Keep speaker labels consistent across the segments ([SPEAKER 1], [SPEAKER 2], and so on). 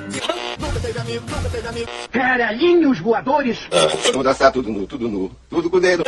[SPEAKER 1] Nunca teve amigo, nunca teve amigo.
[SPEAKER 2] Caralhinhos voadores.
[SPEAKER 3] Vamos dançar tudo nu, tudo nu, tudo com o dedo.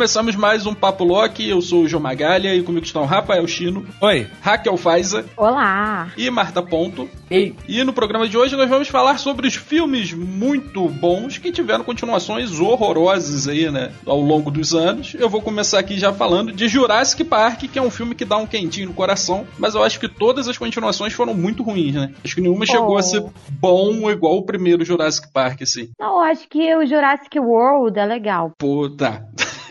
[SPEAKER 4] Começamos mais um Papo Loki. Eu sou o João Magalha e comigo estão Rafael Chino,
[SPEAKER 5] Oi.
[SPEAKER 4] Raquel Faiza
[SPEAKER 6] Olá!
[SPEAKER 4] e Marta Ponto.
[SPEAKER 5] Ei.
[SPEAKER 4] E no programa de hoje nós vamos falar sobre os filmes muito bons que tiveram continuações horrorosas aí, né, ao longo dos anos. Eu vou começar aqui já falando de Jurassic Park, que é um filme que dá um quentinho no coração, mas eu acho que todas as continuações foram muito ruins, né? Acho que nenhuma chegou a ser bom igual o primeiro Jurassic Park, assim.
[SPEAKER 6] Não, eu acho que o Jurassic World é legal.
[SPEAKER 4] Pô, tá.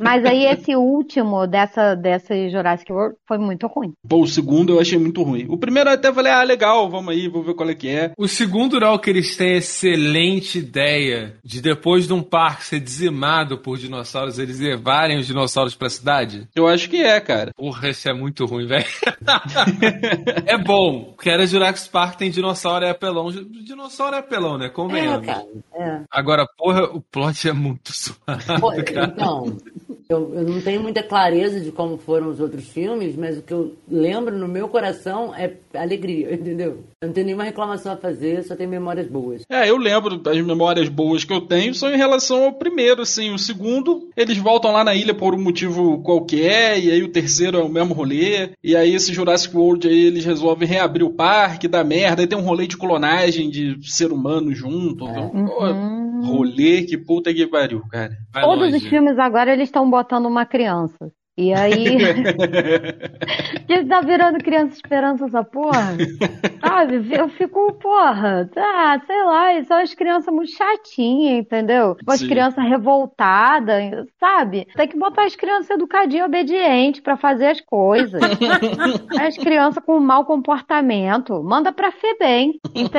[SPEAKER 6] Mas aí esse último dessa, dessa Jurassic World foi muito ruim.
[SPEAKER 4] Pô, o segundo eu achei muito ruim. O primeiro eu até falei, ah, legal, vamos aí, vou ver qual é que é.
[SPEAKER 5] O segundo não, que eles têm a excelente ideia de depois de um parque ser dizimado por dinossauros, eles levarem os dinossauros pra cidade.
[SPEAKER 4] Eu acho que é, cara.
[SPEAKER 5] Porra, esse é muito ruim, velho. é bom, porque era Jurassic Park, tem dinossauro e apelão. Dinossauro é apelão, né?
[SPEAKER 7] É,
[SPEAKER 5] Convenhamos.
[SPEAKER 7] cara. É.
[SPEAKER 5] Agora, porra, o plot é muito suave.
[SPEAKER 7] Pô,
[SPEAKER 5] cara.
[SPEAKER 7] então, eu, eu não tenho muita clareza de como foram os outros filmes, mas o que eu lembro no meu coração é alegria, entendeu? Eu não tenho nenhuma reclamação a fazer, só tenho memórias boas.
[SPEAKER 4] É, eu lembro, as memórias boas que eu tenho são em relação ao primeiro, assim. O segundo, eles voltam lá na ilha por um motivo qualquer, e aí o terceiro é o mesmo rolê. E aí esse Jurassic World aí, eles resolvem reabrir o parque, dá merda, aí tem um rolê de clonagem de ser humano junto. Então, pô,
[SPEAKER 6] Uhum.
[SPEAKER 4] rolê, que puta que pariu, cara.
[SPEAKER 5] Vai
[SPEAKER 6] Todos
[SPEAKER 5] longe.
[SPEAKER 6] os filmes agora eles estão botando uma criança. E aí. que tá virando criança esperança essa porra? Sabe? Eu fico, porra, tá, sei lá, são as crianças muito chatinhas, entendeu? Tipo, As crianças revoltadas, sabe? Tem que botar as crianças educadinhas, obedientes pra fazer as coisas. as crianças com mau comportamento, manda pra FEBEM.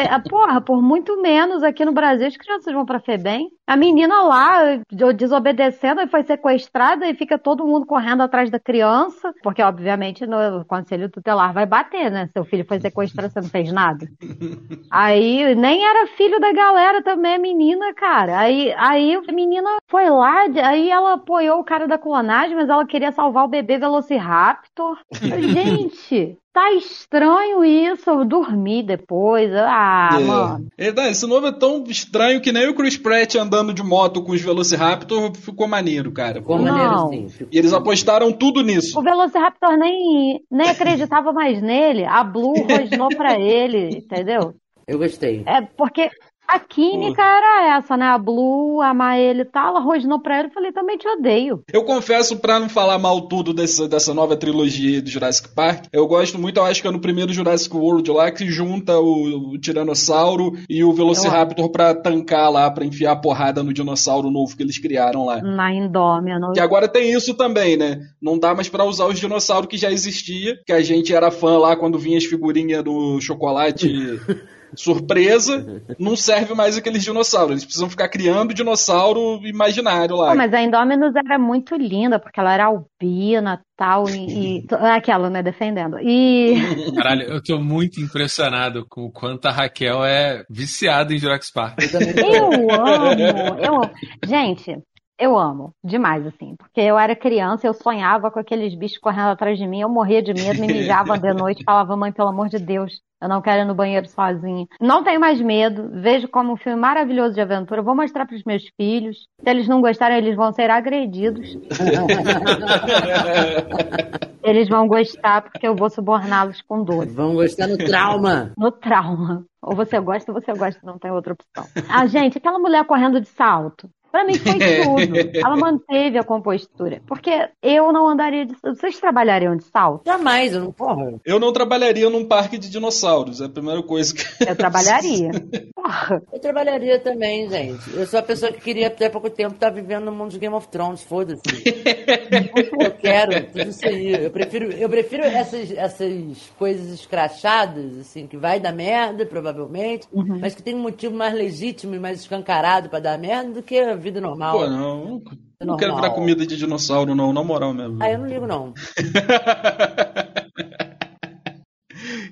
[SPEAKER 6] Ah, Porra, por muito menos aqui no Brasil as crianças vão pra FEBEM. A menina lá de- desobedecendo foi sequestrada e fica todo mundo correndo atrás da criança, porque obviamente no conselho tutelar vai bater, né? Seu filho foi sequestrado, você não fez nada. Aí nem era filho da galera também, a menina, cara. Aí, aí a menina foi lá, aí ela apoiou o cara da clonagem, mas ela queria salvar o bebê Velociraptor. Gente, tá estranho isso. Eu dormi depois. Ah,
[SPEAKER 4] É.
[SPEAKER 6] mano.
[SPEAKER 4] É, esse novo é tão estranho que nem o Chris Pratt andando de moto com os Velociraptor ficou maneiro, cara.
[SPEAKER 7] Ficou
[SPEAKER 6] Não.
[SPEAKER 7] maneiro sim. ficou-
[SPEAKER 4] E eles apostaram tudo nisso.
[SPEAKER 6] O Velociraptor nem, nem acreditava mais nele. A Blue rosnou pra ele, entendeu?
[SPEAKER 7] Eu gostei.
[SPEAKER 6] É porque a química era essa, né? A Blue amar ele e tal. Ela rosnou pra ele e falei, também te odeio.
[SPEAKER 4] Eu confesso, pra não falar mal tudo dessa, dessa nova trilogia do Jurassic Park, eu gosto muito, eu acho que é no primeiro Jurassic World lá, que junta o, o Tiranossauro e o Velociraptor pra tancar lá, pra enfiar a porrada no dinossauro novo que eles criaram lá.
[SPEAKER 6] Na Indômia.
[SPEAKER 4] Que agora tem isso também, né? Não dá mais pra usar os dinossauros que já existia, que a gente era fã lá quando vinha as figurinhas do chocolate surpresa. Não serve mais aqueles dinossauros. Eles precisam ficar criando dinossauro imaginário lá.
[SPEAKER 6] Pô, mas a Indominus era muito linda, porque ela era albina tal, e, e aquela, né, defendendo. E
[SPEAKER 5] Caralho, eu tô muito impressionado com o quanto a Raquel é viciada em Jurassic Park.
[SPEAKER 7] Eu
[SPEAKER 6] amo, eu amo. Gente, eu amo demais, assim, porque eu era criança, eu sonhava com aqueles bichos correndo atrás de mim, eu morria de medo, me mijava de noite, falava, mãe, pelo amor de Deus, eu não quero ir no banheiro sozinha. Não tenho mais medo, vejo como um filme maravilhoso de aventura, vou mostrar pros meus filhos. Se eles não gostarem, eles vão ser agredidos. Eles vão gostar porque eu vou suborná-los com dor.
[SPEAKER 7] Vão gostar no trauma.
[SPEAKER 6] No trauma. Ou você gosta ou você gosta, não tem outra opção. Ah, gente, aquela mulher correndo de salto. Pra mim foi tudo. Ela manteve a compostura. Porque eu não andaria de Vocês trabalhariam de salto?
[SPEAKER 7] Jamais, eu não. Porra.
[SPEAKER 4] Eu não trabalharia num parque de dinossauros, é a primeira coisa que.
[SPEAKER 6] Eu trabalharia. Porra.
[SPEAKER 7] Eu trabalharia também, gente. Eu sou a pessoa que queria até pouco tempo estar vivendo no mundo de Game of Thrones, foda-se. eu quero tudo isso aí. Eu prefiro, eu prefiro essas, essas coisas escrachadas, assim, que vai dar merda, provavelmente, mas que tem um motivo mais legítimo e mais escancarado pra dar merda do que a vida normal.
[SPEAKER 4] Pô, não. Não
[SPEAKER 7] Normal.
[SPEAKER 4] quero virar comida de dinossauro, não, na moral mesmo.
[SPEAKER 7] Ah, eu não ligo, não.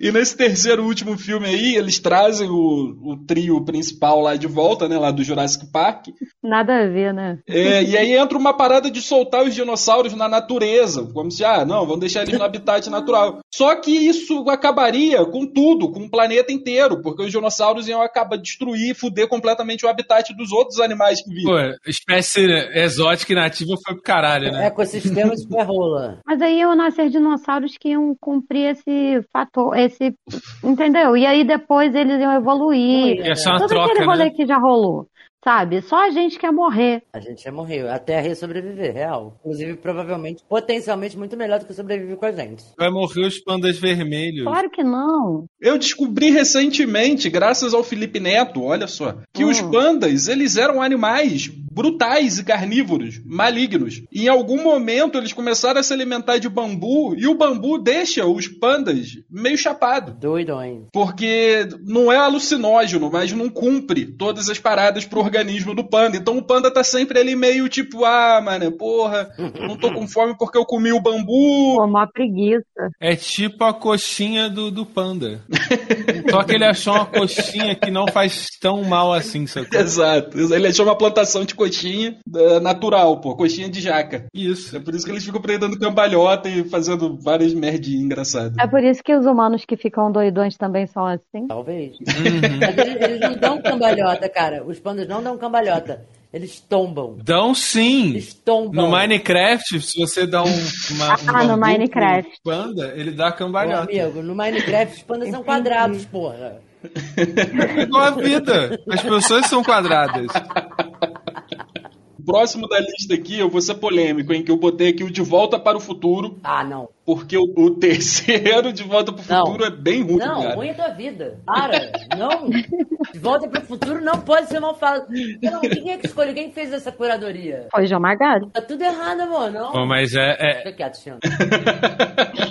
[SPEAKER 4] E nesse terceiro e último filme aí, eles trazem o, o trio principal lá de volta, né? Lá do Jurassic Park.
[SPEAKER 6] Nada a ver, né?
[SPEAKER 4] É, e aí entra uma parada de soltar os dinossauros na natureza. Como se, ah, não, vamos deixar eles no habitat natural. Só que isso acabaria com tudo, com o planeta inteiro, porque os dinossauros iam acabar destruir, fuder completamente o habitat dos outros animais que vivem.
[SPEAKER 5] Pô, espécie exótica e nativa foi pro caralho, né?
[SPEAKER 7] Ecossistema de rola.
[SPEAKER 6] Mas aí iam nascer dinossauros que iam cumprir esse fator, esse. Entendeu? E aí depois eles iam evoluir.
[SPEAKER 5] Ia ser uma
[SPEAKER 6] Todo
[SPEAKER 5] troca,
[SPEAKER 6] aquele rolê
[SPEAKER 5] né?
[SPEAKER 6] que já rolou. Sabe? Só a gente quer morrer.
[SPEAKER 7] A gente já morreu. A Terra ia sobreviver, real. Inclusive, provavelmente, potencialmente muito melhor do que sobreviver com a gente.
[SPEAKER 5] Vai morrer os pandas vermelhos.
[SPEAKER 6] Claro que não.
[SPEAKER 4] Eu descobri recentemente, graças ao Felipe Neto, olha só, que
[SPEAKER 6] Hum.
[SPEAKER 4] os pandas, eles eram animais brutais e carnívoros, malignos. E em algum momento eles começaram a se alimentar de bambu e o bambu deixa os pandas meio chapado.
[SPEAKER 7] Doidões.
[SPEAKER 4] Porque não é alucinógeno, mas não cumpre todas as paradas pro organismo do panda. Então o panda tá sempre ali meio tipo, ah, mano, porra, não tô com fome porque eu comi o bambu.
[SPEAKER 6] Pô, uma preguiça.
[SPEAKER 5] É tipo a coxinha do, do panda. Só que ele achou uma coxinha que não faz tão mal assim, sacou?
[SPEAKER 4] Exato. Ele achou uma plantação de coxinha eh, natural, pô, coxinha de jaca.
[SPEAKER 5] Isso.
[SPEAKER 4] É por isso que eles ficam prendendo cambalhota e fazendo várias merdinhas engraçadas.
[SPEAKER 6] É por isso que os humanos que ficam doidões também são assim.
[SPEAKER 7] Talvez.
[SPEAKER 5] Uhum.
[SPEAKER 7] Mas eles, eles não dão cambalhota, cara. Os pandas não dão cambalhota. Eles tombam.
[SPEAKER 5] Dão sim.
[SPEAKER 7] Eles tombam.
[SPEAKER 5] No Minecraft, se você dá um, uma, um
[SPEAKER 6] Ah, no Minecraft.
[SPEAKER 5] panda, ele dá
[SPEAKER 7] Meu
[SPEAKER 5] cambalhota.
[SPEAKER 7] amigo, no Minecraft os pandas são quadrados, porra.
[SPEAKER 5] É igual a vida. As pessoas são quadradas.
[SPEAKER 4] Próximo da lista aqui, eu vou ser polêmico, hein? Que eu botei aqui o De Volta para o Futuro,
[SPEAKER 7] Ah, não.
[SPEAKER 4] Porque o, o terceiro De Volta para o
[SPEAKER 7] Não.
[SPEAKER 4] Futuro é bem ruim,
[SPEAKER 7] Não,
[SPEAKER 4] cara.
[SPEAKER 7] ruim é tua vida. Para. Não. De volta pro futuro não pode ser mal falado. Não, quem é que escolheu? Quem fez essa curadoria?
[SPEAKER 6] Foi João Magari.
[SPEAKER 7] Tá tudo errado, amor. Não.
[SPEAKER 5] Bom, mas é, é,
[SPEAKER 7] Fica quieto, Xandro.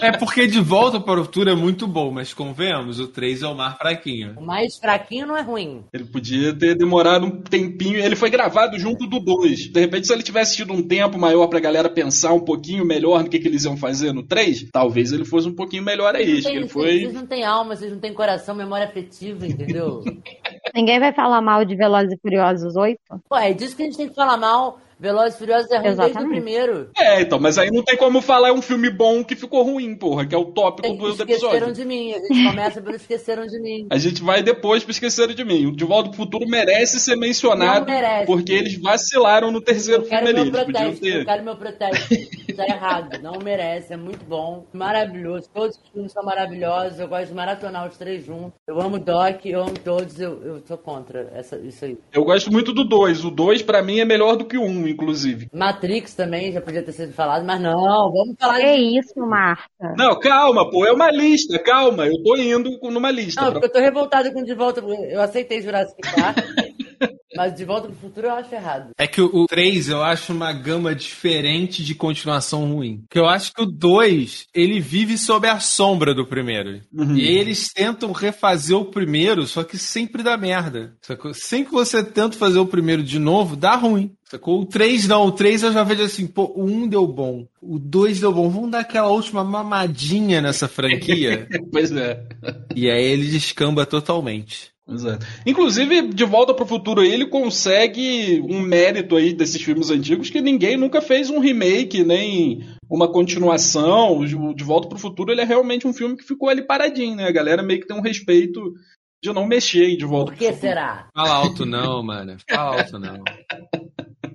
[SPEAKER 5] é porque De Volta para o Futuro é muito bom, mas convenhamos, o 3 é o mar fraquinho.
[SPEAKER 7] O mais fraquinho não é ruim.
[SPEAKER 4] Ele podia ter demorado um tempinho. Ele foi gravado junto do 2. De repente, se ele tivesse tido um tempo maior pra galera pensar um pouquinho melhor no que, que eles iam fazer no 3, talvez ele fosse um pouquinho melhor aí.
[SPEAKER 7] Tem-
[SPEAKER 4] ele
[SPEAKER 7] Vocês
[SPEAKER 4] foi.
[SPEAKER 7] não têm alma, vocês não têm coração, memória afetiva, entendeu?
[SPEAKER 6] Ninguém vai falar mal de Velozes e Furiosos 8?
[SPEAKER 7] Pô, é disso que a gente tem que falar mal. Velozes e Furiosos é ruim desde o primeiro.
[SPEAKER 4] É, então, mas aí não tem como falar é um filme bom que ficou ruim, porra, que é o tópico do, do
[SPEAKER 7] Esqueceram
[SPEAKER 4] episódio.
[SPEAKER 7] de mim. A gente começa pelo Esqueceram de mim.
[SPEAKER 4] A gente vai depois pra esquecer de mim. O De Volta pro Futuro merece ser mencionado
[SPEAKER 7] Não merece.
[SPEAKER 4] porque eles vacilaram no terceiro
[SPEAKER 7] Eu
[SPEAKER 4] filme
[SPEAKER 7] quero
[SPEAKER 4] ali.
[SPEAKER 7] protesto, eu
[SPEAKER 4] ter.
[SPEAKER 7] quero meu protesto. Tá errado, não merece, é muito bom, maravilhoso. Todos os filmes são maravilhosos, eu gosto de maratonar os três juntos. Eu amo Doc, eu amo todos, eu, eu sou contra essa, isso aí.
[SPEAKER 4] Eu gosto muito do 2. O 2, pra mim, é melhor do que o 1, um, inclusive.
[SPEAKER 7] Matrix também já podia ter sido falado, mas não, vamos falar
[SPEAKER 6] Que
[SPEAKER 7] de.
[SPEAKER 6] isso, Marta?
[SPEAKER 4] Não, calma, pô, é uma lista, calma. Eu tô indo com- numa lista.
[SPEAKER 7] Não,
[SPEAKER 4] pra-
[SPEAKER 7] porque eu tô revoltado com De Volta. pro- Eu aceitei Jurassic Park, mas De Volta pro Futuro eu acho errado.
[SPEAKER 5] É que o, o 3 eu acho uma gama diferente de continuação ruim. Que eu acho que o 2, ele vive sob a sombra do primeiro.
[SPEAKER 4] Uhum.
[SPEAKER 5] E aí eles tentam refazer o primeiro, só que sempre dá merda. Sacou? Sempre que você tenta fazer o primeiro de novo, dá ruim. Sacou? O 3 não, o 3 eu já vejo assim, pô, o 1 deu bom, o 2 deu bom, vamos dar aquela última mamadinha nessa franquia.
[SPEAKER 4] Pois é.
[SPEAKER 5] e aí ele descamba totalmente.
[SPEAKER 4] Exato. Inclusive, De Volta pro Futuro, ele consegue um mérito aí desses filmes antigos que ninguém nunca fez um remake, nem uma continuação. O De Volta pro Futuro, ele é realmente um filme que ficou ali paradinho, né? A galera meio que tem um respeito de não mexer De Volta
[SPEAKER 7] Por
[SPEAKER 4] pro
[SPEAKER 7] que
[SPEAKER 4] Futuro.
[SPEAKER 7] será?
[SPEAKER 5] Fala alto não, mano. Fala alto não.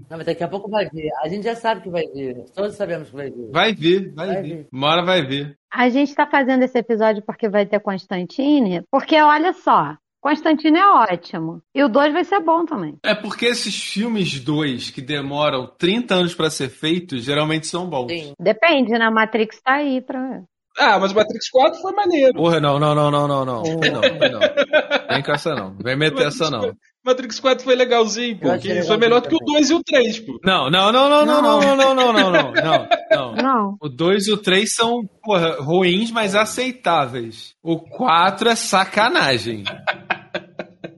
[SPEAKER 7] Não, mas daqui a pouco vai vir. A gente já sabe que vai vir. Todos sabemos que vai vir.
[SPEAKER 5] Vai vir, vai,
[SPEAKER 7] Vai
[SPEAKER 5] vir.
[SPEAKER 7] vir.
[SPEAKER 5] Uma hora vai vir.
[SPEAKER 6] A gente tá fazendo esse episódio porque vai ter Constantine, porque olha só, Constantine é ótimo. E o 2 vai ser bom também.
[SPEAKER 5] É porque esses filmes dois que demoram 30 anos pra ser feitos, geralmente são bons.
[SPEAKER 7] Sim.
[SPEAKER 6] Depende, né? Matrix tá aí pra.
[SPEAKER 4] Ah, mas o Matrix 4 foi maneiro.
[SPEAKER 5] Porra, não, não, não, não, não, não. Não, não. Vem com essa não. Vem meter essa não.
[SPEAKER 4] Matrix 4 foi legalzinho, pô. Que foi
[SPEAKER 7] legalzinho
[SPEAKER 4] melhor do que o
[SPEAKER 7] também.
[SPEAKER 4] 2 e o 3, pô.
[SPEAKER 5] Não, não, não, não, não, não, não, não, não, não, não, não, não.
[SPEAKER 6] Não.
[SPEAKER 5] O 2 e o 3 são, porra, ruins, mas aceitáveis. O 4 é sacanagem.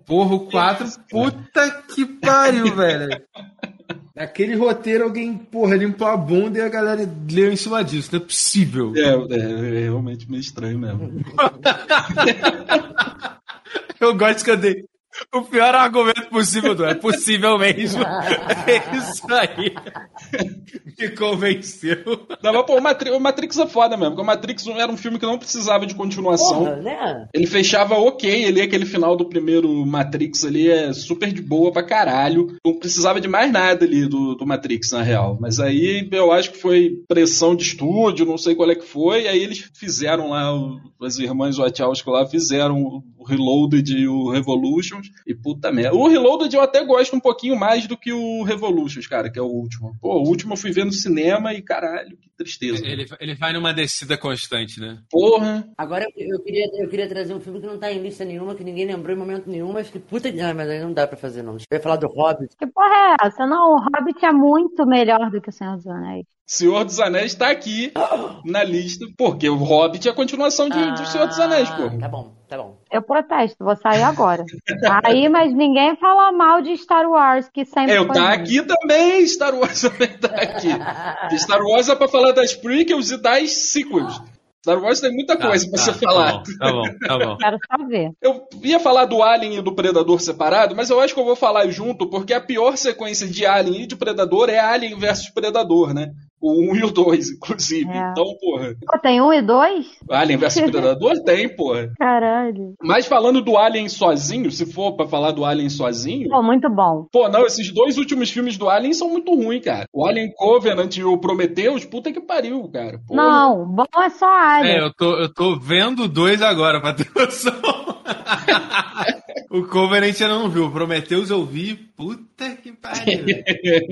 [SPEAKER 5] Porra, o 4, puta que pariu, velho. Aquele roteiro, alguém, porra, limpou a bunda e a galera leu em cima disso. Não é possível.
[SPEAKER 4] É, é, é realmente meio estranho mesmo.
[SPEAKER 5] Eu gosto que eu dei. O pior argumento possível do é possível mesmo. É isso aí. Me convenceu.
[SPEAKER 4] Não, mas, pô, o, Matri- o Matrix é foda mesmo, porque o Matrix era um filme que não precisava de continuação.
[SPEAKER 7] Porra, né?
[SPEAKER 4] Ele fechava ok ali, aquele final do primeiro Matrix ali é super de boa pra caralho. Não precisava de mais nada ali do, do Matrix, na real. Mas aí eu acho que foi pressão de estúdio, não sei qual é que foi, e aí eles fizeram lá, as irmãs Wachowski lá fizeram o o Reloaded e o Revolutions, e puta merda. O Reloaded eu até gosto um pouquinho mais do que o Revolutions, cara, que é o último. Pô, o último eu fui ver no cinema e caralho, que tristeza.
[SPEAKER 5] Ele, ele vai numa descida constante, né?
[SPEAKER 4] Porra.
[SPEAKER 7] Agora eu, eu queria, eu queria trazer um filme que não tá em lista nenhuma, que ninguém lembrou em momento nenhum, mas que puta. Ah, mas aí não dá pra fazer, não. Eu ia falar do Hobbit.
[SPEAKER 6] Que porra é essa? Não, o Hobbit é muito melhor do que o Senhor dos Anéis.
[SPEAKER 4] Senhor dos Anéis tá aqui na lista, porque o Hobbit é a continuação de, de Senhor dos Anéis,
[SPEAKER 7] Ah,
[SPEAKER 4] pô.
[SPEAKER 7] Tá bom, tá bom.
[SPEAKER 6] Eu protesto, vou sair agora. Aí, mas ninguém fala mal de Star Wars, que sempre foi
[SPEAKER 4] tá
[SPEAKER 6] ruim.
[SPEAKER 4] aqui também, Star Wars também tá aqui. Star Wars é pra falar das prequels e das sequels. Star Wars tem muita coisa pra você falar.
[SPEAKER 5] Tá bom, tá bom.
[SPEAKER 6] Quero só ver.
[SPEAKER 4] Eu ia falar do Alien e do Predador separado, mas eu acho que eu vou falar junto, porque a pior sequência de Alien e de Predador é Alien versus Predador, né? O 1 e o 2, inclusive.
[SPEAKER 6] É.
[SPEAKER 4] Então, porra.
[SPEAKER 6] Pô, tem um e dois?
[SPEAKER 4] Alien versus Predador tem, porra.
[SPEAKER 6] Caralho.
[SPEAKER 4] Mas falando do Alien sozinho, se for pra falar do Alien sozinho,
[SPEAKER 6] Pô, muito bom.
[SPEAKER 4] Pô, não, esses dois últimos filmes do Alien são muito ruins, cara. O Alien Covenant e o Prometheus, puta que pariu, cara. Porra.
[SPEAKER 6] Não, bom é só Alien.
[SPEAKER 5] É, eu tô, eu tô vendo dois agora, pra ter noção. o Covenant eu não viu, o Prometheus eu vi. Puta que pariu.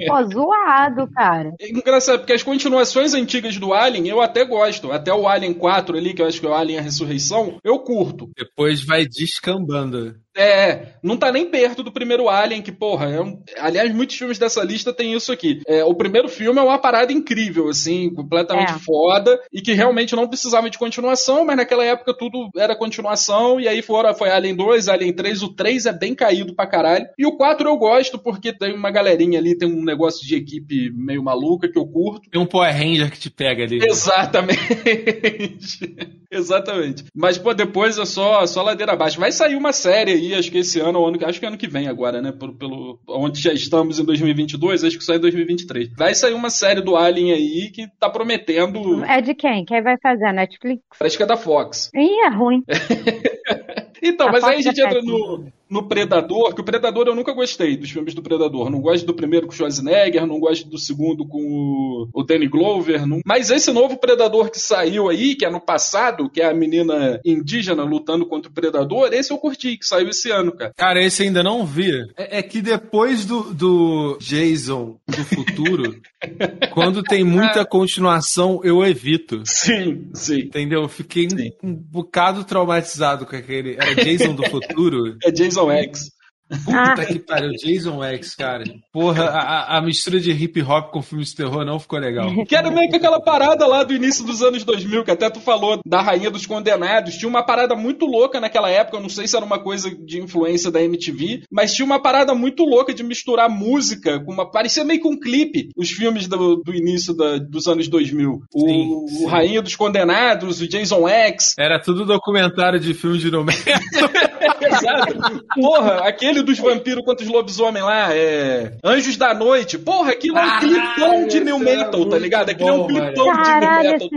[SPEAKER 6] Pô, zoado, cara.
[SPEAKER 4] É engraçado, porque as continuações antigas do Alien eu até gosto. Até o Alien 4 ali, que eu acho que é o Alien a Ressurreição, eu curto.
[SPEAKER 5] Depois vai descambando.
[SPEAKER 4] É, não tá nem perto do primeiro Alien, que, porra, é um... aliás, muitos filmes dessa lista tem isso aqui. É, o primeiro filme é uma parada incrível, assim, completamente
[SPEAKER 6] É.
[SPEAKER 4] foda, e que realmente não precisava de continuação, mas naquela época tudo era continuação, e aí fora, foi Alien 2, Alien 3, o 3 é bem caído pra caralho, e o 4 eu gosto, porque tem uma galerinha ali, tem um negócio de equipe meio maluca que eu curto.
[SPEAKER 5] Tem um Power Ranger que te pega ali.
[SPEAKER 4] Exatamente. Exatamente. Mas, pô, depois é só, só ladeira abaixo. Vai sair uma série aí, acho que esse ano, ou ano, acho que ano que vem agora, né? Pelo, pelo, onde já estamos em 2022, acho que sai em 2023. Vai sair uma série do Alien aí que tá prometendo.
[SPEAKER 6] É de quem? Quem vai fazer? Netflix?
[SPEAKER 4] Parece que é da Fox.
[SPEAKER 6] Ih, é ruim.
[SPEAKER 4] Então, mas aí a gente entra no, no Predador, que o Predador eu nunca gostei dos filmes do Predador. Não gosto do primeiro com o Schwarzenegger, não gosto do segundo com o, o Danny Glover. não- Mas esse novo Predador que saiu aí, que é no passado, que é a menina indígena lutando contra o Predador, esse eu curti, que saiu esse ano, cara.
[SPEAKER 5] Cara, esse ainda não vi. É, é que depois do, do Jason do futuro, quando tem muita continuação, eu evito.
[SPEAKER 4] Sim, sim.
[SPEAKER 5] Entendeu? Eu fiquei um,
[SPEAKER 4] Sim.
[SPEAKER 5] um bocado traumatizado com aquele. Era Jason do futuro?
[SPEAKER 4] É Jason X.
[SPEAKER 6] Ah,
[SPEAKER 5] Puta que pariu, Jason X, cara. Porra, a, a- mistura de hip hop com filmes de terror não ficou legal.
[SPEAKER 4] Que era meio que aquela parada lá do início dos anos 2000, que até tu falou da Rainha dos Condenados. Tinha uma parada muito louca naquela época, eu não sei se era uma coisa de influência da MTV, mas tinha uma parada muito louca de misturar música com uma. Parecia meio que um clipe, os filmes do, do início da- dos anos 2000. O,
[SPEAKER 5] Sim,
[SPEAKER 4] o
[SPEAKER 5] sim.
[SPEAKER 4] Rainha dos Condenados, o Jason X.
[SPEAKER 5] Era tudo documentário de filme de Romero.
[SPEAKER 4] Exato. Porra, aquele dos vampiros contra os lobisomens lá, é. Anjos da Noite. Porra, aquilo é um clipão de new
[SPEAKER 5] é
[SPEAKER 4] metal, tá ligado? Aquilo é um clipão de new metal.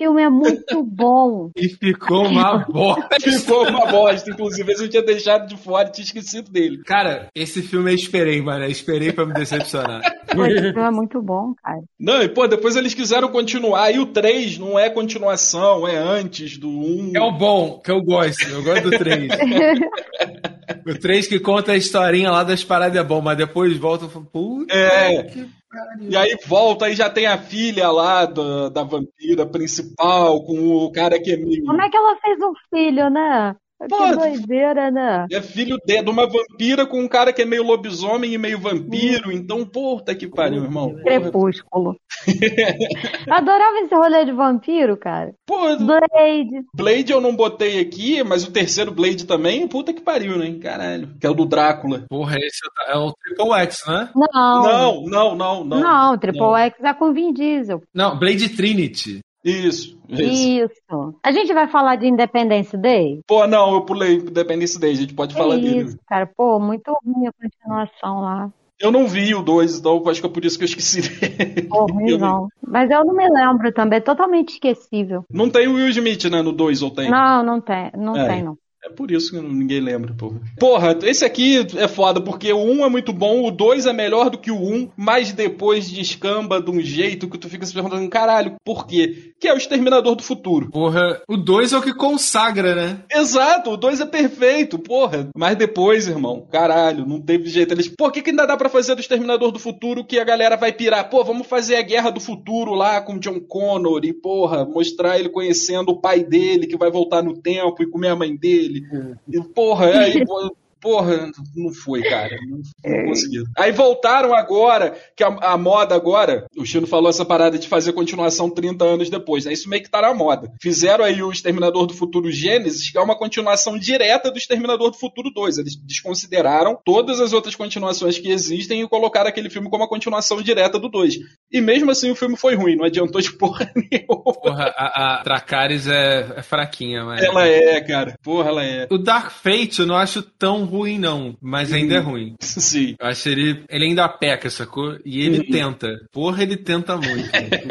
[SPEAKER 6] Esse filme é muito bom.
[SPEAKER 5] E ficou uma bosta.
[SPEAKER 4] Ficou uma bosta, inclusive. Esse eu tinha deixado de fora, tinha esquecido dele.
[SPEAKER 5] Cara, esse filme eu esperei, mano. Eu esperei pra me decepcionar.
[SPEAKER 6] Pô, esse filme é muito bom, cara.
[SPEAKER 4] Não, e pô, depois eles quiseram continuar, e o 3 não é continuação, é antes do 1.
[SPEAKER 5] É o bom, que eu gosto. Eu gosto do 3. o 3 que conta a historinha lá das paradas é bom, mas depois volta e fala, puta
[SPEAKER 4] É.
[SPEAKER 5] que.
[SPEAKER 4] E aí volta, aí já tem a filha lá da, da vampira principal, com o cara que é meio.
[SPEAKER 6] Como é que ela fez um filho, né? Que
[SPEAKER 4] Pô,
[SPEAKER 6] doideira, né?
[SPEAKER 4] É filho de, de uma vampira com um cara que é meio lobisomem e meio vampiro. Então, puta que pariu, irmão. Porra.
[SPEAKER 6] Crepúsculo. Adorava esse rolê de vampiro, cara.
[SPEAKER 4] Pô,
[SPEAKER 6] Blade.
[SPEAKER 4] Blade eu não botei aqui, mas o terceiro Blade também, puta que pariu, né? Caralho. Que é o do Drácula.
[SPEAKER 5] Porra, esse é o Triple X, né?
[SPEAKER 6] Não.
[SPEAKER 4] Não, não, não, não.
[SPEAKER 6] Não, Triple
[SPEAKER 4] Não.
[SPEAKER 6] X é com Vin Diesel.
[SPEAKER 5] Não, Blade Trinity.
[SPEAKER 4] Isso, isso.
[SPEAKER 6] Isso. A gente vai falar de Independence Day?
[SPEAKER 4] Pô, não, eu pulei Independence Day, a gente pode falar
[SPEAKER 6] é
[SPEAKER 4] dele.
[SPEAKER 6] isso, cara. Pô, muito ruim a continuação lá.
[SPEAKER 4] Eu não vi o 2, então acho que é por isso que eu esqueci dele.
[SPEAKER 6] Ruim não. Mas eu não me lembro também, é totalmente esquecível.
[SPEAKER 4] Não tem o Will Smith, né, no 2, ou tem?
[SPEAKER 6] Não, não tem, não
[SPEAKER 4] É.
[SPEAKER 6] tem, não.
[SPEAKER 4] É por isso que ninguém lembra, porra. Porra, esse aqui é foda, porque o 1 é muito bom, o 2 é melhor do que o 1, mas depois descamba de um jeito que tu fica se perguntando, caralho, por quê? Que é o Exterminador do Futuro.
[SPEAKER 5] Porra, o 2 é o que consagra, né?
[SPEAKER 4] Exato, o 2 é perfeito, porra. Mas depois, irmão, caralho, não teve jeito. Eles, o que, que ainda dá pra fazer do Exterminador do Futuro que a galera vai pirar? Pô, vamos fazer a Guerra do Futuro lá com John Connor e, porra, mostrar ele conhecendo o pai dele que vai voltar no tempo e comer a mãe dele. E, porra, aí, pô, Porra, não foi, cara. Não, não conseguiu. Aí voltaram agora, que a, a moda agora, o Chino falou essa parada de fazer continuação 30 anos depois, né? Isso meio que tá na moda. Fizeram aí o Exterminador do Futuro Gênesis, que é uma continuação direta do Exterminador do Futuro 2. Eles desconsideraram todas as outras continuações que existem e colocaram aquele filme como uma continuação direta do 2. E mesmo assim o filme foi ruim, não adiantou de porra nenhuma.
[SPEAKER 5] Porra, a, a Dracarys é, é fraquinha, mas.
[SPEAKER 4] Ela é, cara. Porra, ela é.
[SPEAKER 5] O Dark Fate eu não acho tão ruim, não, mas ainda é ruim.
[SPEAKER 4] Sim.
[SPEAKER 5] Eu acho ele. Ele ainda peca, sacou? E ele tenta. Porra, ele tenta muito.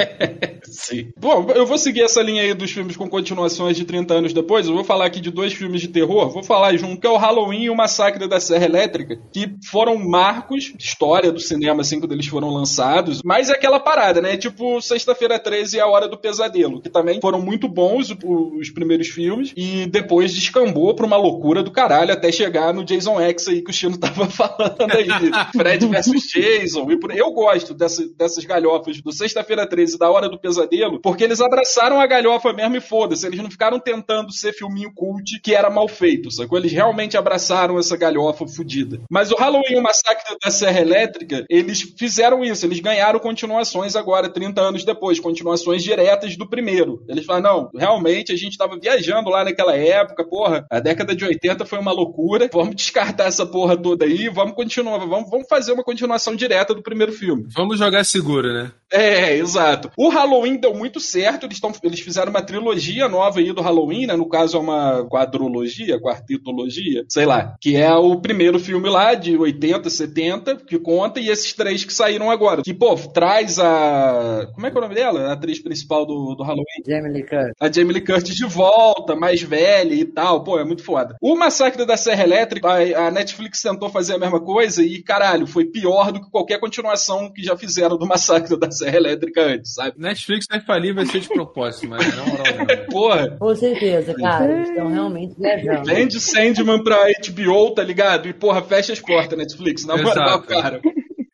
[SPEAKER 4] Sim. Bom, eu vou seguir essa linha aí dos filmes com continuações de 30 anos depois. Eu vou falar aqui de dois filmes de terror. Vou falar de um que é o Halloween e o Massacre da Serra Elétrica, que foram marcos, história do cinema, assim, quando eles foram lançados. Mas é aquela parada, né? Tipo Sexta-feira 13 e A Hora do Pesadelo, que também foram muito bons os primeiros filmes e depois descambou pra uma loucura do caralho até chegar no Jason X aí que o Chino tava falando aí. Fred versus Jason. Eu gosto dessa- dessas galhofas do Sexta-feira 13 e da Hora do Pesadelo, porque eles abraçaram a galhofa mesmo e foda-se. Eles não ficaram tentando ser filminho cult que era mal feito, sacou? Eles realmente abraçaram essa galhofa fudida. Mas o Halloween o Massacre da Serra Elétrica, eles fizeram isso. Eles ganharam continuações agora, 30 anos depois, continuações diretas do primeiro. Eles falaram, não, realmente a gente tava viajando lá naquela época, porra, a década de 80 foi uma loucura, vamos descartar essa porra toda aí, vamos continuar, vamos, vamos fazer uma continuação direta do primeiro filme.
[SPEAKER 5] Vamos jogar seguro, né?
[SPEAKER 4] É, exato. O Halloween deu muito certo, eles, tão, eles fizeram uma trilogia nova aí do Halloween, né? No caso é uma quadrologia, quartetologia, sei lá, que é o primeiro filme lá de 80, 70, que conta, e esses três que saíram agora. Que, pô, traz a. Como é que é o nome dela? A atriz principal do, do Halloween?
[SPEAKER 7] Jamie Lee Curtis.
[SPEAKER 4] a Jamie Lee Curtis de volta, mais velha e tal. Pô, é muito foda. O Massacre da Serra Elétrica, a, a Netflix tentou fazer a mesma coisa e, caralho, foi pior do que qualquer continuação que já fizeram do Massacre da Serra Elétrica antes, sabe?
[SPEAKER 5] Netflix vai falir, vai ser de propósito, mas na moral não.
[SPEAKER 4] Porra,
[SPEAKER 7] Com certeza, cara. Eles estão realmente viajando.
[SPEAKER 4] vende Sandman pra HBO, tá ligado? E, porra, fecha as portas, Netflix. Na moral, cara.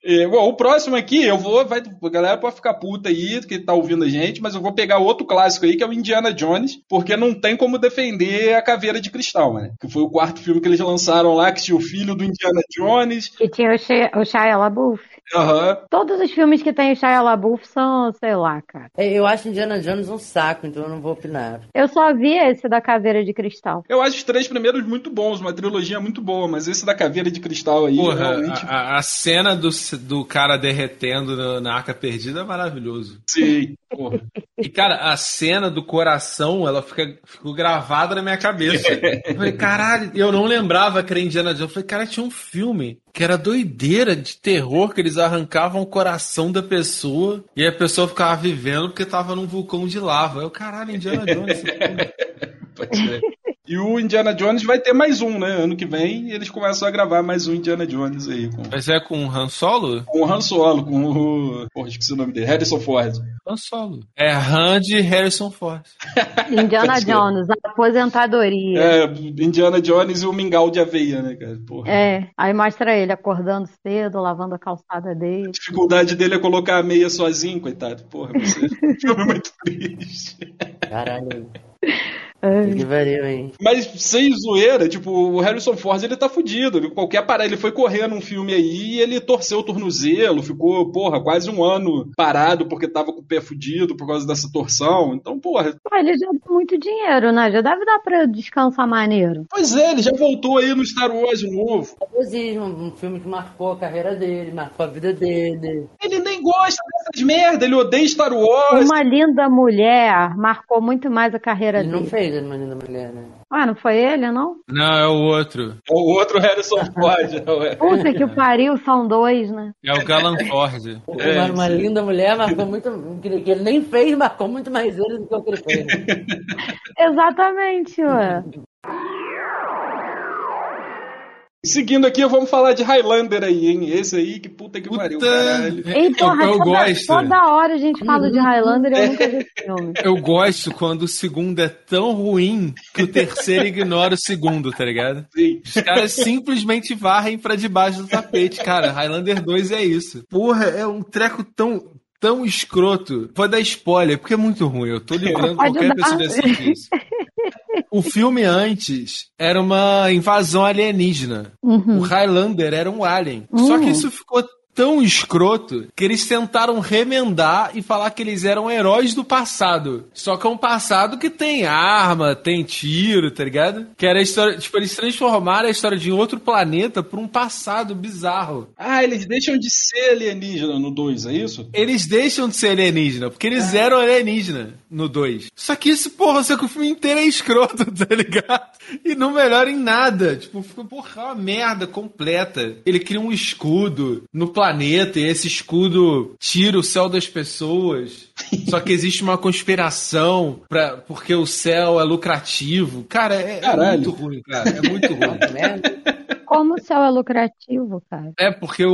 [SPEAKER 4] É, bom, o próximo aqui, eu vou, vai, a galera pode ficar puta aí, que tá ouvindo a gente, mas eu vou pegar outro clássico aí, que é o Indiana Jones, porque não tem como defender a Caveira de Cristal, né? Que foi o quarto filme que eles lançaram lá, que tinha o filho do Indiana Jones.
[SPEAKER 6] Que tinha o Shia, o Shia LaBeouf.
[SPEAKER 4] Aham.
[SPEAKER 6] Todos os filmes que tem o Shia LaBeouf são, sei lá, cara.
[SPEAKER 7] É, Eu acho Indiana Jones um saco, então eu não vou opinar.
[SPEAKER 6] Eu só vi esse da Caveira de Cristal.
[SPEAKER 4] Eu acho os três primeiros muito bons, uma trilogia muito boa, mas esse da Caveira de Cristal aí,
[SPEAKER 5] Porra,
[SPEAKER 4] realmente.
[SPEAKER 5] a, a- a cena do, do cara derretendo na, na arca perdida é maravilhoso.
[SPEAKER 4] Sim, porra.
[SPEAKER 5] E, cara, a cena do coração, ela fica, ficou gravada na minha cabeça. Eu falei, caralho, eu não lembrava que era Indiana Jones. Eu falei, cara, tinha um filme que era doideira de terror, que eles arrancavam o coração da pessoa e a pessoa ficava vivendo porque tava num vulcão de lava. Eu, caralho, Indiana Jones.
[SPEAKER 4] Pode ser. E o Indiana Jones vai ter mais um, né? Ano que vem eles começam a gravar mais um Indiana Jones aí. Com,
[SPEAKER 5] Mas é com o Han Solo?
[SPEAKER 4] com o Han Solo, com o. Porra, esqueci o nome dele. Harrison Ford.
[SPEAKER 5] Han Solo. É Han de Harrison Ford.
[SPEAKER 6] Indiana
[SPEAKER 4] Pode ser.
[SPEAKER 6] Jones, a aposentadoria.
[SPEAKER 4] É, Indiana Jones e o mingau de aveia, né, cara? Porra.
[SPEAKER 6] É, aí mostra ele acordando cedo, lavando a calçada dele.
[SPEAKER 4] A dificuldade dele é colocar a meia sozinho, coitado. Porra, você... filme é muito triste.
[SPEAKER 7] Caralho. Que pariu, hein?
[SPEAKER 4] Mas sem zoeira, tipo, o Harrison Ford ele tá fudido. Ele, qualquer parada, ele foi correr num filme aí e ele torceu o tornozelo, ficou, porra, quase um ano parado porque tava com o pé fudido por causa dessa torção. Então, porra.
[SPEAKER 6] Pô, ele já deu muito dinheiro, né? Já deve dar pra descansar maneiro.
[SPEAKER 4] Pois é, ele já voltou aí no Star Wars de novo.
[SPEAKER 7] Saudosismo, um filme que marcou a carreira dele, marcou a vida dele.
[SPEAKER 4] Ele nem gosta dessas merda, ele odeia Star Wars.
[SPEAKER 6] Uma linda mulher marcou muito mais a carreira
[SPEAKER 7] Ele não
[SPEAKER 6] dele.
[SPEAKER 7] fez Uma Linda Mulher, né?
[SPEAKER 6] Ah, não foi ele, não?
[SPEAKER 5] Não, é o outro.
[SPEAKER 4] O outro Harrison Ford. ué.
[SPEAKER 6] Puta que pariu, são dois, né?
[SPEAKER 5] É o Galan Ford.
[SPEAKER 4] É,
[SPEAKER 7] uma, linda mulher marcou muito. Que ele que ele nem fez, marcou muito mais ele do que o que ele fez. né?
[SPEAKER 6] Exatamente, ué.
[SPEAKER 4] Seguindo aqui, vamos falar de Highlander aí, hein? Esse aí, que puta que pariu, caralho.
[SPEAKER 6] Ei, porra,
[SPEAKER 5] eu, eu
[SPEAKER 6] toda,
[SPEAKER 5] gosto.
[SPEAKER 6] toda hora a gente fala de Highlander e eu nunca vi esse filme.
[SPEAKER 5] Eu gosto quando o segundo é tão ruim que o terceiro ignora o segundo, tá ligado?
[SPEAKER 4] Sim.
[SPEAKER 5] Os caras simplesmente varrem pra debaixo do tapete, cara. Highlander 2 é isso. Porra, é um treco tão. Tão escroto. Vou dar spoiler, porque é muito ruim. Eu tô lembrando
[SPEAKER 6] Pode
[SPEAKER 5] qualquer
[SPEAKER 6] dar.
[SPEAKER 5] pessoa de assistir isso. O filme antes era uma invasão alienígena.
[SPEAKER 6] Uhum.
[SPEAKER 5] O Highlander era um alien. Só que isso ficou tão escroto que eles tentaram remendar e falar que eles eram heróis do passado. Só que é um passado que tem arma, tem tiro, tá ligado? Que era a história. Tipo, eles transformaram a história de outro planeta por um passado bizarro.
[SPEAKER 4] Ah, eles deixam de ser alienígena no 2, é isso?
[SPEAKER 5] Eles deixam de ser alienígena, porque eles eram alienígena no 2. Só que isso, porra, só que o filme inteiro é escroto, tá ligado? E não melhora em nada. Tipo, fica, porra, é uma merda completa. Ele cria um escudo no planeta e esse escudo tira o céu das pessoas. Só que existe uma conspiração pra, porque o céu é lucrativo. Cara, é, é muito ruim, cara. É muito ruim.
[SPEAKER 6] Como o céu é lucrativo, cara.
[SPEAKER 5] É porque o,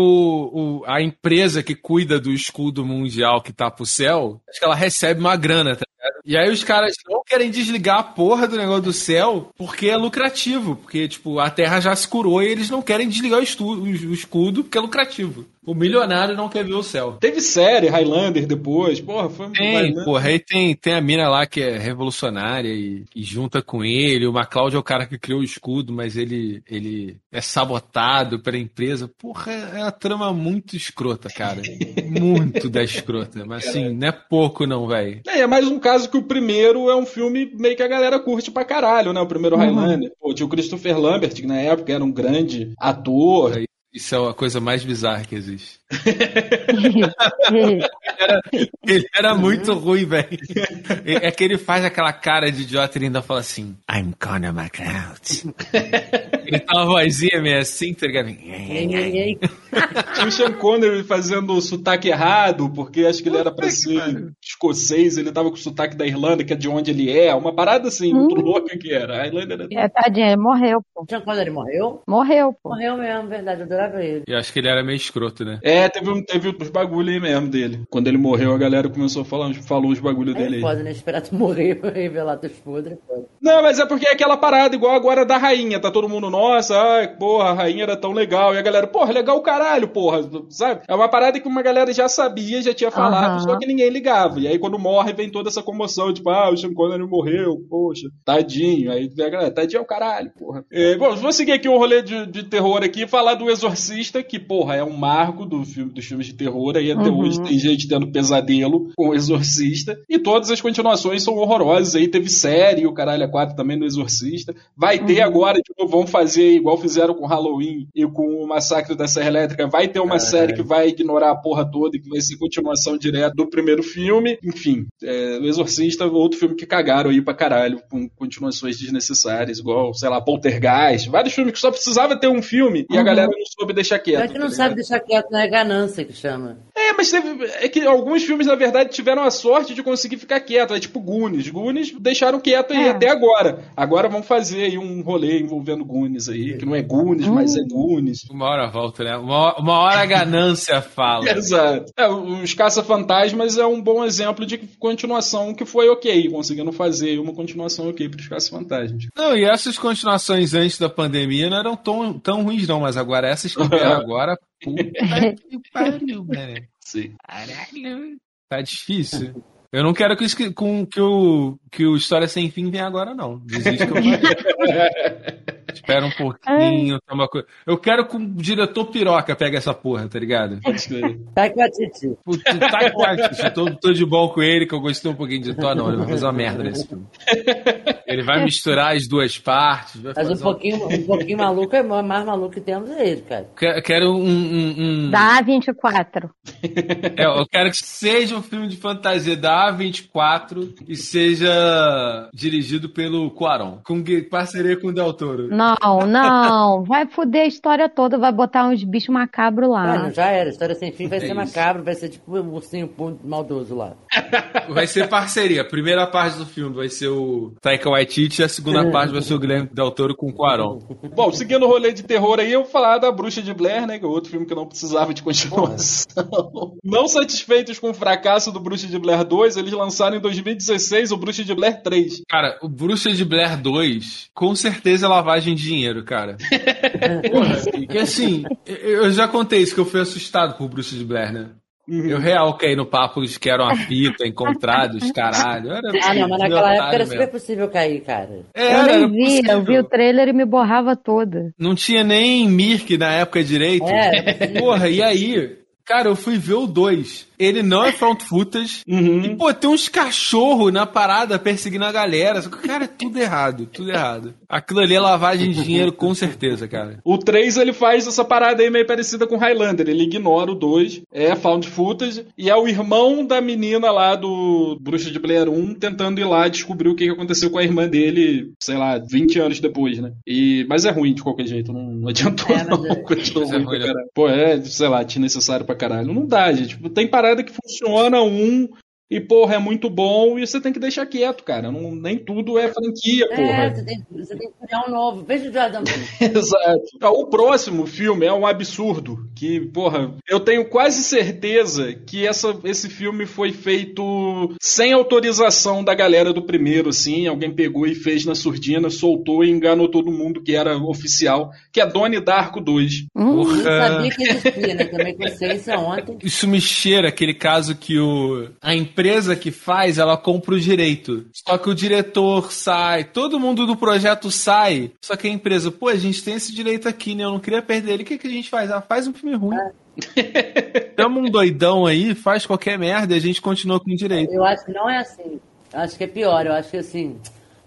[SPEAKER 5] o- a empresa que cuida do escudo mundial que tá pro céu, acho que ela recebe uma grana, tá ligado? E aí os caras não querem desligar a porra do negócio do céu porque é lucrativo. Porque, tipo, a Terra já se curou e eles não querem desligar o, estu- o- o escudo porque é lucrativo. O milionário não quer ver o céu.
[SPEAKER 4] Teve série, Highlander depois. Porra, foi um
[SPEAKER 5] Tem,
[SPEAKER 4] Highlander.
[SPEAKER 5] porra, aí tem, tem a mina lá que é revolucionária e, e junta com ele. O MacLeod é o cara que criou o escudo, mas ele, ele é sabotado pela empresa. Porra, é uma trama muito escrota, cara. muito da escrota. Mas assim, não é pouco não, velho.
[SPEAKER 4] É, é mais um caso que o primeiro é um filme meio que a galera curte pra caralho, né? O primeiro Highlander. Pô, tinha o Christopher Lambert, que na época era um grande ator.
[SPEAKER 5] Isso é a coisa mais bizarra que existe. Ele era muito ruim, velho. É que ele faz aquela cara de idiota e ele ainda fala assim: I'm Connor McLeod. ele tem uma vozinha meio assim, tá ligado?
[SPEAKER 4] Tinha o Sean Connery fazendo o sotaque errado, porque acho que ele era pra ser escocês, ele tava com o sotaque da Irlanda, que é de onde ele é. Uma parada assim, muito louca que era. A Irlanda era...
[SPEAKER 6] É, tadinho, ele morreu, pô.
[SPEAKER 7] Quando ele morreu?
[SPEAKER 6] Morreu, pô.
[SPEAKER 7] Morreu mesmo, verdade. Eu adorava ele.
[SPEAKER 5] E acho que ele era meio escroto, né?
[SPEAKER 4] É, teve, um- teve uns bagulho aí mesmo dele. Quando ele morreu, a galera começou a falar, uns- falou uns bagulho
[SPEAKER 7] Aí
[SPEAKER 4] dele
[SPEAKER 7] é
[SPEAKER 4] aí.
[SPEAKER 7] foda, né? Esperar tu morrer pra revelar teus podres. é.
[SPEAKER 4] Não, mas é porque é aquela parada igual agora da rainha. Tá todo mundo, nossa, ai, porra, a rainha era tão legal. E a galera, porra, legal o caralho, porra, sabe? É uma parada que uma galera já sabia, já tinha falado, só que ninguém ligava. E aí quando morre, vem toda essa comoção, tipo, ah, o Sean Connery morreu, poxa, tadinho. Aí a galera, tadinho é o caralho, porra. É, bom, vou seguir aqui um rolê de, de terror aqui e falar do Exorcista, que, porra, é um marco do filme, dos filmes de terror. Aí até
[SPEAKER 6] Uhum.
[SPEAKER 4] hoje tem gente tendo pesadelo com o Exorcista. E todas as continuações são horrorosas. Aí teve série, o caralho, a 4 também do Exorcista. Vai ter agora, de novo, vão fazer igual fizeram com Halloween e com o Massacre da Serra Elétrica. Vai ter uma série que vai ignorar a porra toda e que vai ser continuação direta do primeiro filme. Enfim, é, o Exorcista, outro filme que cagaram aí pra caralho, com continuações desnecessárias, igual, sei lá, Poltergeist. Vários filmes que só precisava ter um filme e a galera não soube deixar quieto.
[SPEAKER 7] Pior que não
[SPEAKER 4] tá
[SPEAKER 7] sabe deixar quieto, não é ganância que chama.
[SPEAKER 4] É, mas teve. É que alguns filmes, na verdade, tiveram a sorte de conseguir ficar quieto. É tipo Goonies. Goonies deixaram quieto aí
[SPEAKER 6] É.
[SPEAKER 4] até agora. Agora vão fazer aí um rolê envolvendo Goonies aí, que não é Goonies, mas é Goonies.
[SPEAKER 5] Uma hora volta, né? Uma hora, uma hora a ganância fala.
[SPEAKER 4] Exato. É, os Caça-Fantasmas é um bom exemplo de continuação que foi ok, conseguindo fazer uma continuação ok para os Caça-Fantasmas.
[SPEAKER 5] Não, e essas continuações antes da pandemia não eram tão, tão ruins, não, mas agora essas que vieram agora, puta que pariu, velho.
[SPEAKER 4] Sim.
[SPEAKER 5] Caralho. Tá difícil. Eu não quero que, com, que, o, que o História Sem Fim venha agora, não. Desiste que eu. Espera um pouquinho, toma coisa. Eu quero que o diretor piroca pegue essa porra, tá ligado?
[SPEAKER 7] Tá com a Titi.
[SPEAKER 5] Tá com a- eu tô, tô de bom com ele, que eu gostei um pouquinho de Thor, não. Ele vai fazer uma merda nesse filme. Ele vai misturar as duas partes. Vai
[SPEAKER 7] Mas um pouquinho, um pouquinho maluco é o mais maluco que temos é ele, cara.
[SPEAKER 5] Que- Quero um. um- um-
[SPEAKER 6] Da A24.
[SPEAKER 5] É, eu quero que seja um filme de fantasia da A24 e seja dirigido pelo Cuarón, com parceria com o Del Toro.
[SPEAKER 6] Não, não. Vai foder a história toda, vai botar uns bichos macabros lá.
[SPEAKER 7] não, já era. História sem fim vai
[SPEAKER 5] É
[SPEAKER 7] ser
[SPEAKER 5] isso.
[SPEAKER 7] macabro, vai ser tipo um ursinho maldoso lá.
[SPEAKER 5] Vai ser parceria. A primeira parte do filme vai ser o Taika Waititi e a segunda parte vai ser o Guilherme Del Toro com o Cuarón.
[SPEAKER 4] Bom, seguindo o rolê de terror aí, eu vou falar da Bruxa de Blair, né? Que é outro filme que não precisava de continuação. Não satisfeitos com o fracasso do Bruxa de Blair 2, eles lançaram em 2016 o Bruxa de Blair 3.
[SPEAKER 5] Cara, o Bruxa de Blair 2, com certeza é lavagem de dinheiro, cara. Porra, e assim, eu já contei isso, que eu fui assustado por Bruxa de Blair, né? Eu real caí no papo de que era uma fita, encontrados, caralho. Era
[SPEAKER 7] Ah, não, mas naquela época era super
[SPEAKER 5] mesmo.
[SPEAKER 7] possível cair, cara.
[SPEAKER 5] Era,
[SPEAKER 6] eu
[SPEAKER 5] era
[SPEAKER 6] nem vi, eu vi
[SPEAKER 5] possível.
[SPEAKER 6] o trailer e me borrava toda.
[SPEAKER 5] Não tinha nem Mirk na época direito.
[SPEAKER 7] É.
[SPEAKER 5] Porra, e aí? Cara, eu fui ver o 2. Ele não é front footage. E, pô, tem uns cachorros na parada perseguindo a galera. Só que, Cara, é tudo errado, tudo errado. Aquilo ali é lavagem de dinheiro, com certeza, cara.
[SPEAKER 4] O 3 ele faz essa parada aí meio parecida com Highlander. Ele ignora o 2, é found footage, e é o irmão da menina lá do Bruxa de Blair 1 tentando ir lá descobrir o que aconteceu com a irmã dele, sei lá, 20 anos depois, né? E, mas é ruim de qualquer jeito, não, não adiantou
[SPEAKER 7] É, mas
[SPEAKER 4] não.
[SPEAKER 7] é-
[SPEAKER 4] Continuou
[SPEAKER 5] é
[SPEAKER 4] ruim
[SPEAKER 5] ruim,
[SPEAKER 4] pra
[SPEAKER 5] né?
[SPEAKER 4] caralho. Pô, é, sei lá, desnecessário pra caralho. Não dá, gente. Tem parada que funciona um. E, porra, é muito bom e você tem que deixar quieto, cara. Não, nem tudo é franquia, porra.
[SPEAKER 7] É, você tem, você tem que criar um novo. Veja o Jordan Peele.
[SPEAKER 4] Exato. Ah, O próximo filme é um absurdo. Que, porra, eu tenho quase certeza que essa, esse filme foi feito sem autorização da galera do primeiro, assim. Alguém pegou e fez na surdina, soltou e enganou todo mundo que era oficial. Que é Donnie Darko 2.
[SPEAKER 7] Eu
[SPEAKER 5] Porra.
[SPEAKER 7] sabia que existia, né? Também conheci isso ontem.
[SPEAKER 5] Isso me cheira aquele caso que o, a empresa que faz, ela compra o direito. Só que o diretor sai, todo mundo do projeto sai. Só que a empresa, pô, a gente tem esse direito aqui, né? Eu não queria perder ele. O que, que a gente faz? Ah, faz um filme ruim. Chama um doidão aí, faz qualquer merda e a gente continua com o direito.
[SPEAKER 7] Eu acho que não é assim. Eu acho que é pior. Eu acho que assim.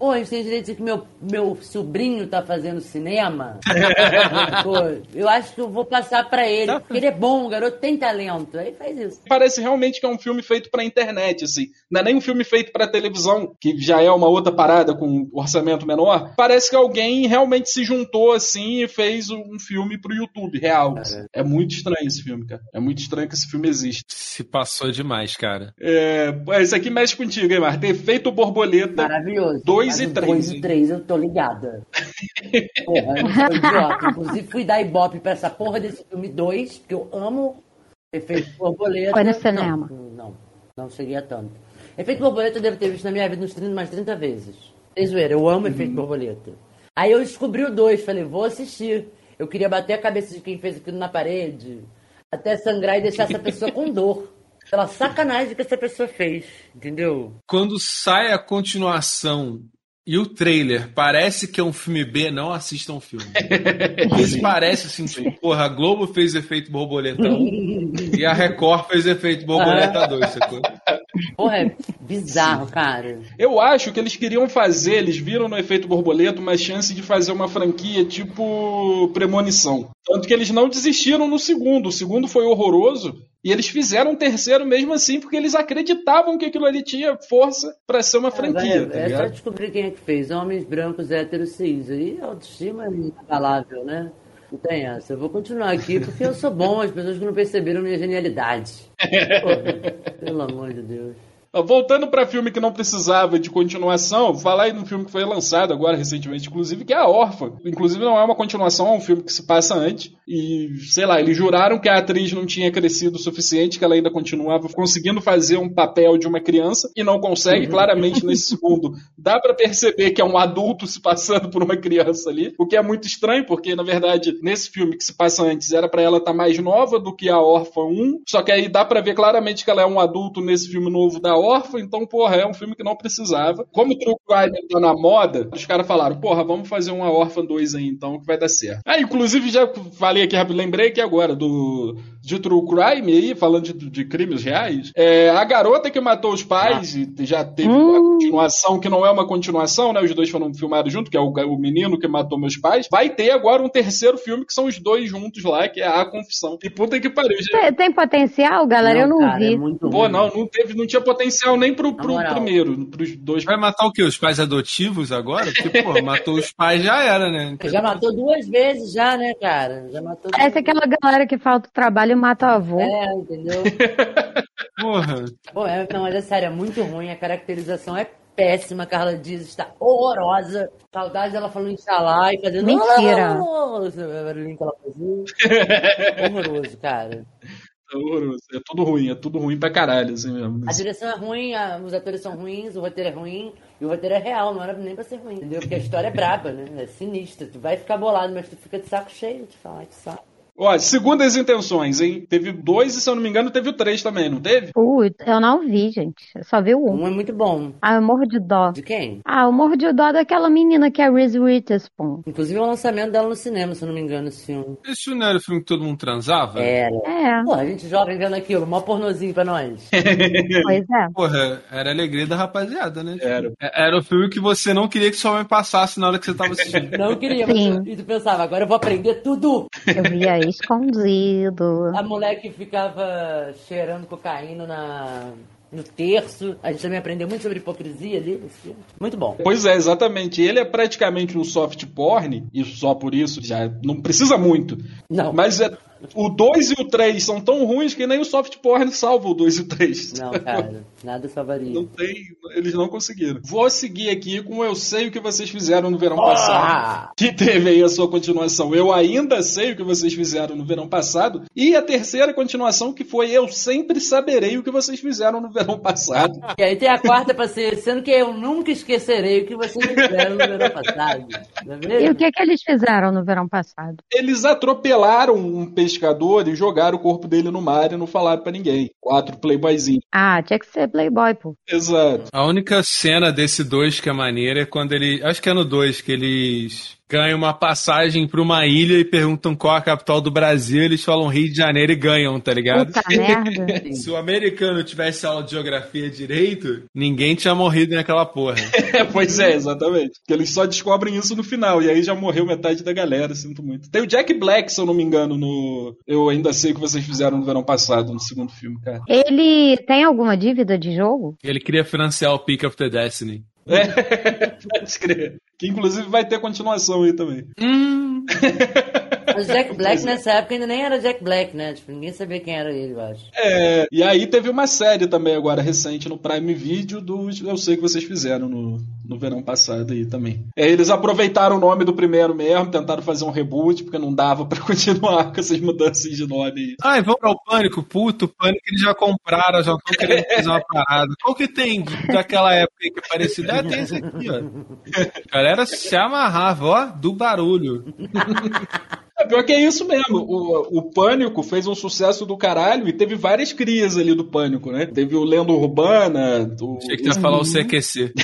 [SPEAKER 7] Pô, a gente tem direito de dizer que meu, meu sobrinho tá fazendo cinema. Pô, eu acho que eu vou passar pra ele. Porque ele é bom, o garoto tem talento. Aí faz isso.
[SPEAKER 4] Parece realmente que é um filme feito pra internet, assim. Não é nem um filme feito pra televisão, que já é uma outra parada com orçamento menor. Parece que alguém realmente se juntou assim e fez um filme pro YouTube, real. assim. É muito estranho esse filme, cara. É muito estranho que esse filme existe.
[SPEAKER 5] Se passou demais, cara.
[SPEAKER 4] É, pô, esse aqui mexe contigo, hein, Marta? Efeito borboleta.
[SPEAKER 7] Maravilhoso.
[SPEAKER 4] Dois
[SPEAKER 7] Mas
[SPEAKER 4] e
[SPEAKER 7] o
[SPEAKER 4] três,
[SPEAKER 7] Dois
[SPEAKER 4] hein?
[SPEAKER 7] e três, eu tô ligada. Porra, eu idiota. Inclusive, fui dar ibope pra essa porra desse filme 2, porque eu amo Efeito Borboleta.
[SPEAKER 6] Foi no cinema.
[SPEAKER 7] Não, não, não cheguei a tanto. Efeito Borboleta eu devo ter visto na minha vida uns 30, mais 30 vezes. Sem zoeira, eu amo Efeito Borboleta. Aí eu descobri o 2, falei, vou assistir. Eu queria bater a cabeça de quem fez aquilo na parede, até sangrar e deixar essa pessoa com dor. Pela sacanagem que essa pessoa fez, entendeu?
[SPEAKER 5] Quando sai a continuação e o trailer parece que é um filme B, não assistam o filme. Esse parece assim, tipo, porra, a Globo fez efeito borboleta 1 e a Record fez efeito borboleta 2, sacou?
[SPEAKER 7] Porra, é bizarro, cara.
[SPEAKER 4] Eu acho que eles queriam fazer, eles viram no efeito borboleta uma chance de fazer uma franquia tipo premonição. Tanto que eles não desistiram no segundo. O segundo foi horroroso. E eles fizeram um terceiro mesmo assim, porque eles acreditavam que aquilo ali tinha força pra ser uma franquia.
[SPEAKER 7] É,
[SPEAKER 4] tá
[SPEAKER 7] é só descobrir quem é que fez. Homens brancos, héteros, cis. Aí a autoestima é inabalável, né? Não tem essa. Eu vou continuar aqui porque eu sou bom, as pessoas que não perceberam minha genialidade. Pô, pelo amor de Deus.
[SPEAKER 4] Voltando pra filme que não precisava de continuação, falar aí num filme que foi lançado agora recentemente, inclusive, que é A Órfã. Inclusive não é uma continuação, é um filme que se passa antes. E, sei lá, eles juraram que a atriz não tinha crescido o suficiente, que ela ainda continuava conseguindo fazer um papel de uma criança e não consegue, claramente, nesse segundo. Dá pra perceber que é um adulto se passando por uma criança ali, o que é muito estranho, porque, na verdade, nesse filme que se passa antes, era pra ela estar mais nova do que a Órfã 1, só que aí dá pra ver claramente que ela é um adulto nesse filme novo da órfã, então, porra, é um filme que não precisava. Como o True Crime tá na moda, os caras falaram, porra, vamos fazer uma órfã 2 aí então, que vai dar certo. Ah, inclusive, já falei aqui rápido, lembrei aqui agora do de True Crime aí, falando de, de crimes reais. É, a garota que matou os pais, e já teve uma continuação, que não é uma continuação, né? Os dois foram filmados junto, que é o, o menino que matou meus pais. Vai ter agora um terceiro filme que são os dois juntos lá, que é A Confissão. E puta que pariu, gente.
[SPEAKER 6] Tem, tem potencial, galera? eu não
[SPEAKER 7] cara,
[SPEAKER 6] vi.
[SPEAKER 7] É muito
[SPEAKER 4] Pô, não, não teve, não tinha potencial nem pro, pro primeiro, pros dois.
[SPEAKER 5] Vai matar o quê? Os pais adotivos agora? Porque, pô, matou os pais já era, né?
[SPEAKER 7] Já matou duas vezes já, né, cara? Já matou duas
[SPEAKER 6] Parece aquela galera que falta o trabalho e mata o avô.
[SPEAKER 7] É, entendeu?
[SPEAKER 5] Porra.
[SPEAKER 7] Bom, é, não, mas é sério, é muito ruim. A caracterização é péssima. Carla Dias está horrorosa. Saudade dela falando Inxalá e fazendo.
[SPEAKER 6] Mentira.
[SPEAKER 7] Barulhinho que ela fazia. Horroroso, cara.
[SPEAKER 4] É horroroso. É tudo ruim, é tudo ruim pra caralho, assim mesmo.
[SPEAKER 7] A direção é ruim, a- os atores são ruins, o roteiro é ruim. E o roteiro é real, não era nem pra ser ruim, entendeu? Porque a história é braba, né? É sinistra. Tu vai ficar bolado, mas tu fica de saco cheio. Tu fala, ai, que saco.
[SPEAKER 4] Ó, segundo as intenções, hein? Teve dois e, se eu não me engano, teve o três também, não teve?
[SPEAKER 6] Putz, eu não vi, gente. Eu só vi o um.
[SPEAKER 7] Um é muito bom.
[SPEAKER 6] Ah, eu morro de dó.
[SPEAKER 7] De quem?
[SPEAKER 6] Ah, eu morro de dó daquela menina que é a Reese Witherspoon.
[SPEAKER 7] Inclusive é o lançamento dela no cinema, se eu não me engano, esse filme.
[SPEAKER 5] Esse não era o filme que todo mundo transava?
[SPEAKER 7] Era.
[SPEAKER 6] É,
[SPEAKER 7] Pô, a gente jovem vendo aquilo, mó pornozinho pra nós.
[SPEAKER 6] pois é.
[SPEAKER 5] Porra, era a alegria da rapaziada, né?
[SPEAKER 4] Era.
[SPEAKER 5] É- Era o filme que você não queria que sua mãe passasse na hora que você tava assistindo.
[SPEAKER 7] Não queria, mas
[SPEAKER 6] Sim.
[SPEAKER 7] e tu pensava, agora eu vou aprender tudo.
[SPEAKER 6] Eu via escondido.
[SPEAKER 7] A mulher que ficava cheirando cocaína na, no terço. A gente também aprendeu muito sobre hipocrisia ali. Muito bom.
[SPEAKER 4] Pois é, exatamente. Ele é praticamente um soft porn, e só por isso já não precisa muito.
[SPEAKER 7] Não,
[SPEAKER 4] Mas é- o 2 e o 3 são tão ruins que nem o soft porn salva o 2 e o 3.
[SPEAKER 7] não, cara. Nada salvaria.
[SPEAKER 4] Não tem, eles não conseguiram. Vou seguir aqui com Eu Sei o que vocês fizeram no verão passado.
[SPEAKER 7] Ah!
[SPEAKER 4] Que teve aí a sua continuação. Eu ainda sei o que vocês fizeram no verão passado. E a terceira continuação que foi Eu sempre saberei o que vocês fizeram no verão passado.
[SPEAKER 7] E aí tem a quarta pra ser, sendo que eu nunca esquecerei o que vocês fizeram no verão passado. Não é
[SPEAKER 6] E
[SPEAKER 7] mesmo?
[SPEAKER 6] o que, que eles fizeram no verão passado?
[SPEAKER 4] Eles atropelaram um pescador e jogaram o corpo dele no mar e não falaram pra ninguém. Quatro playboyzinhos.
[SPEAKER 6] Ah, tinha que ser Playboy, pô.
[SPEAKER 4] Exato.
[SPEAKER 5] A única cena desse 2 que é maneira é quando ele. Acho que é no 2 que eles ganham uma passagem pra uma ilha e perguntam qual a capital do Brasil. Eles falam Rio de Janeiro e ganham, tá ligado?
[SPEAKER 6] Puta merda.
[SPEAKER 5] Se o americano tivesse aula de geografia direito, ninguém tinha morrido naquela porra.
[SPEAKER 4] pois é, exatamente. Porque eles só descobrem isso no final. E aí já morreu metade da galera, sinto muito. Tem o Jack Black, se eu não me engano, no. Eu ainda sei o que vocês fizeram no verão passado, no segundo filme, cara.
[SPEAKER 6] Ele tem alguma dívida de jogo?
[SPEAKER 5] Ele queria financiar o Peak of the Destiny.
[SPEAKER 4] É, pode crer. Que inclusive vai ter continuação aí também.
[SPEAKER 7] Mas Jack Black nessa época ainda nem era Jack Black, né? Tipo, ninguém sabia quem era ele, eu acho.
[SPEAKER 4] É, e aí teve uma série também agora recente no Prime Video do Eu sei que vocês fizeram no, no verão passado aí também. É, eles aproveitaram o nome do primeiro mesmo, tentaram fazer um reboot, porque não dava pra continuar com essas mudanças de nome aí.
[SPEAKER 5] Ai, vamos ao Pânico. Puto, o Pânico eles já compraram, já estão querendo fazer uma parada. Qual que tem daquela época aí que é parecido? Ah, tem esse aqui, ó. A galera se amarrava, ó, do barulho.
[SPEAKER 4] É, pior que é isso mesmo. O, o Pânico fez um sucesso do caralho e teve várias crias ali do Pânico, né? Teve o Lenda Urbana, do,
[SPEAKER 5] Achei que tu ia falar o CQC.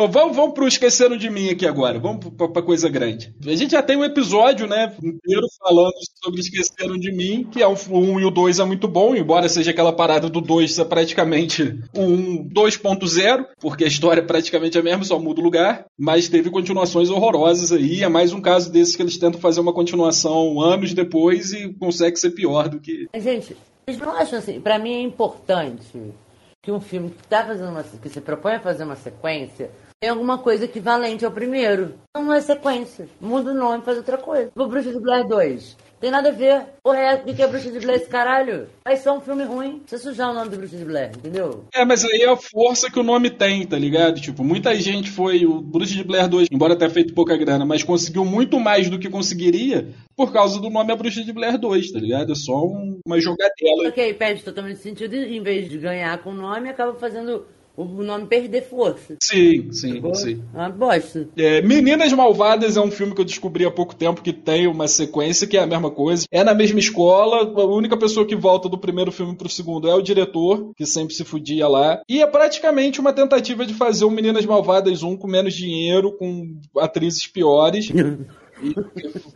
[SPEAKER 4] Bom, vamos, vamos pro Esqueceram de Mim aqui agora. Vamos pra coisa grande. A gente já tem um episódio, né, inteiro falando sobre Esqueceram de Mim, que é o 1 e o 2 é muito bom, embora seja aquela parada do 2 ser praticamente 1 2.0, porque a história é praticamente a mesma, só muda o lugar. Mas teve continuações horrorosas aí. É mais um caso desses que eles tentam fazer uma continuação anos depois e consegue ser pior do que.
[SPEAKER 7] Gente, vocês não acham assim? Pra mim é importante que um filme que tá fazendo uma, que se propõe a fazer uma sequência tenha alguma coisa equivalente ao primeiro. Não é sequência. Muda o nome, faz outra coisa. O Bruxa de Blair 2. Tem nada a ver. É, o que é Bruxa de Blair esse caralho? É só um filme ruim. Você sujar o nome do Bruxa de Blair, entendeu?
[SPEAKER 4] É, mas aí é a força que o nome tem, tá ligado? Tipo, muita gente foi. O Bruce de Blair 2, embora tenha feito pouca grana, mas conseguiu muito mais do que conseguiria por causa do nome A Bruxa de Blair 2, tá ligado? É só um- uma jogadela.
[SPEAKER 7] Ok, perde totalmente sentido em vez de ganhar com o nome, acaba fazendo o nome perder força.
[SPEAKER 4] Sim, sim,
[SPEAKER 7] Sacou?
[SPEAKER 4] sim.
[SPEAKER 7] É uma bosta.
[SPEAKER 4] É, Meninas Malvadas é um filme que eu descobri há pouco tempo que tem uma sequência que é a mesma coisa. É na mesma escola, a única pessoa que volta do primeiro filme pro segundo é o diretor, que sempre se fudia lá. E é praticamente uma tentativa de fazer o Meninas Malvadas 1 com menos dinheiro, com atrizes piores. E,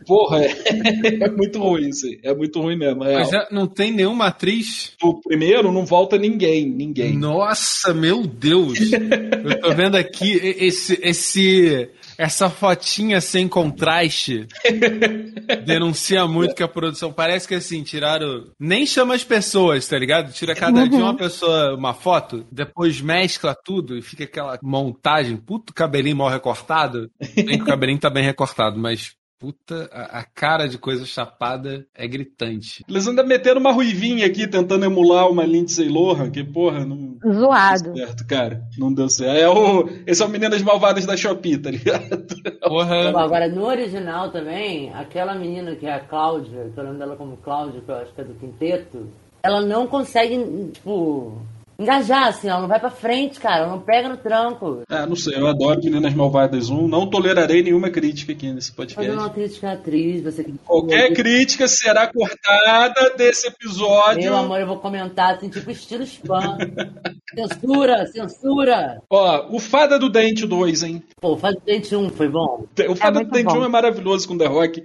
[SPEAKER 4] porra, é, é muito ruim isso aí. É muito ruim mesmo. É.
[SPEAKER 5] Mas é- não tem nenhuma atriz.
[SPEAKER 4] O primeiro não volta ninguém, ninguém.
[SPEAKER 5] Nossa, meu Deus! Eu tô vendo aqui esse, esse, essa fotinha sem contraste denuncia muito que a produção parece que assim, tiraram. Nem chama as pessoas, tá ligado? Tira cada dia uma pessoa uma foto, depois mescla tudo e fica aquela montagem, puto cabelinho mal recortado. Bem que o cabelinho tá bem recortado, mas. Puta, a, a cara de coisa chapada é gritante.
[SPEAKER 4] Eles ainda meteram uma ruivinha aqui tentando emular uma Lindsay Lohan, que porra, não.
[SPEAKER 6] Zoado.
[SPEAKER 4] deu certo, cara. Não deu certo. É o, esse é o Meninas Malvadas da Shopee, tá ligado?
[SPEAKER 7] Bom,
[SPEAKER 5] Porra.
[SPEAKER 7] agora, no original também, aquela menina que é a Cláudia, que eu lembro dela como Cláudia, que eu acho que é do quinteto, ela não consegue, tipo, engajar, assim, ela não vai pra frente, cara, ela não pega no tranco.
[SPEAKER 4] Ah, não sei, eu adoro Meninas Malvadas 1. Não tolerarei nenhuma crítica aqui nesse podcast.
[SPEAKER 7] uma crítica atriz, você que.
[SPEAKER 4] Qualquer crítica será cortada desse episódio.
[SPEAKER 7] Meu amor, eu vou comentar assim, tipo estilo spam. censura, censura.
[SPEAKER 4] Ó, o Fada do Dente 2, hein?
[SPEAKER 7] Pô, faz dente um, foi bom.
[SPEAKER 4] O Fada do
[SPEAKER 6] muito
[SPEAKER 4] Dente
[SPEAKER 6] bom.
[SPEAKER 4] 1 é maravilhoso com o The Rock,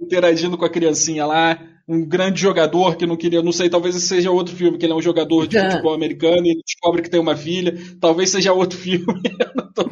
[SPEAKER 4] interagindo com a criancinha lá. Um grande jogador que não queria, não sei, talvez esse seja outro filme, que ele é um jogador de
[SPEAKER 7] É.
[SPEAKER 4] futebol americano e ele descobre que tem uma filha. Talvez seja outro filme. eu não tô-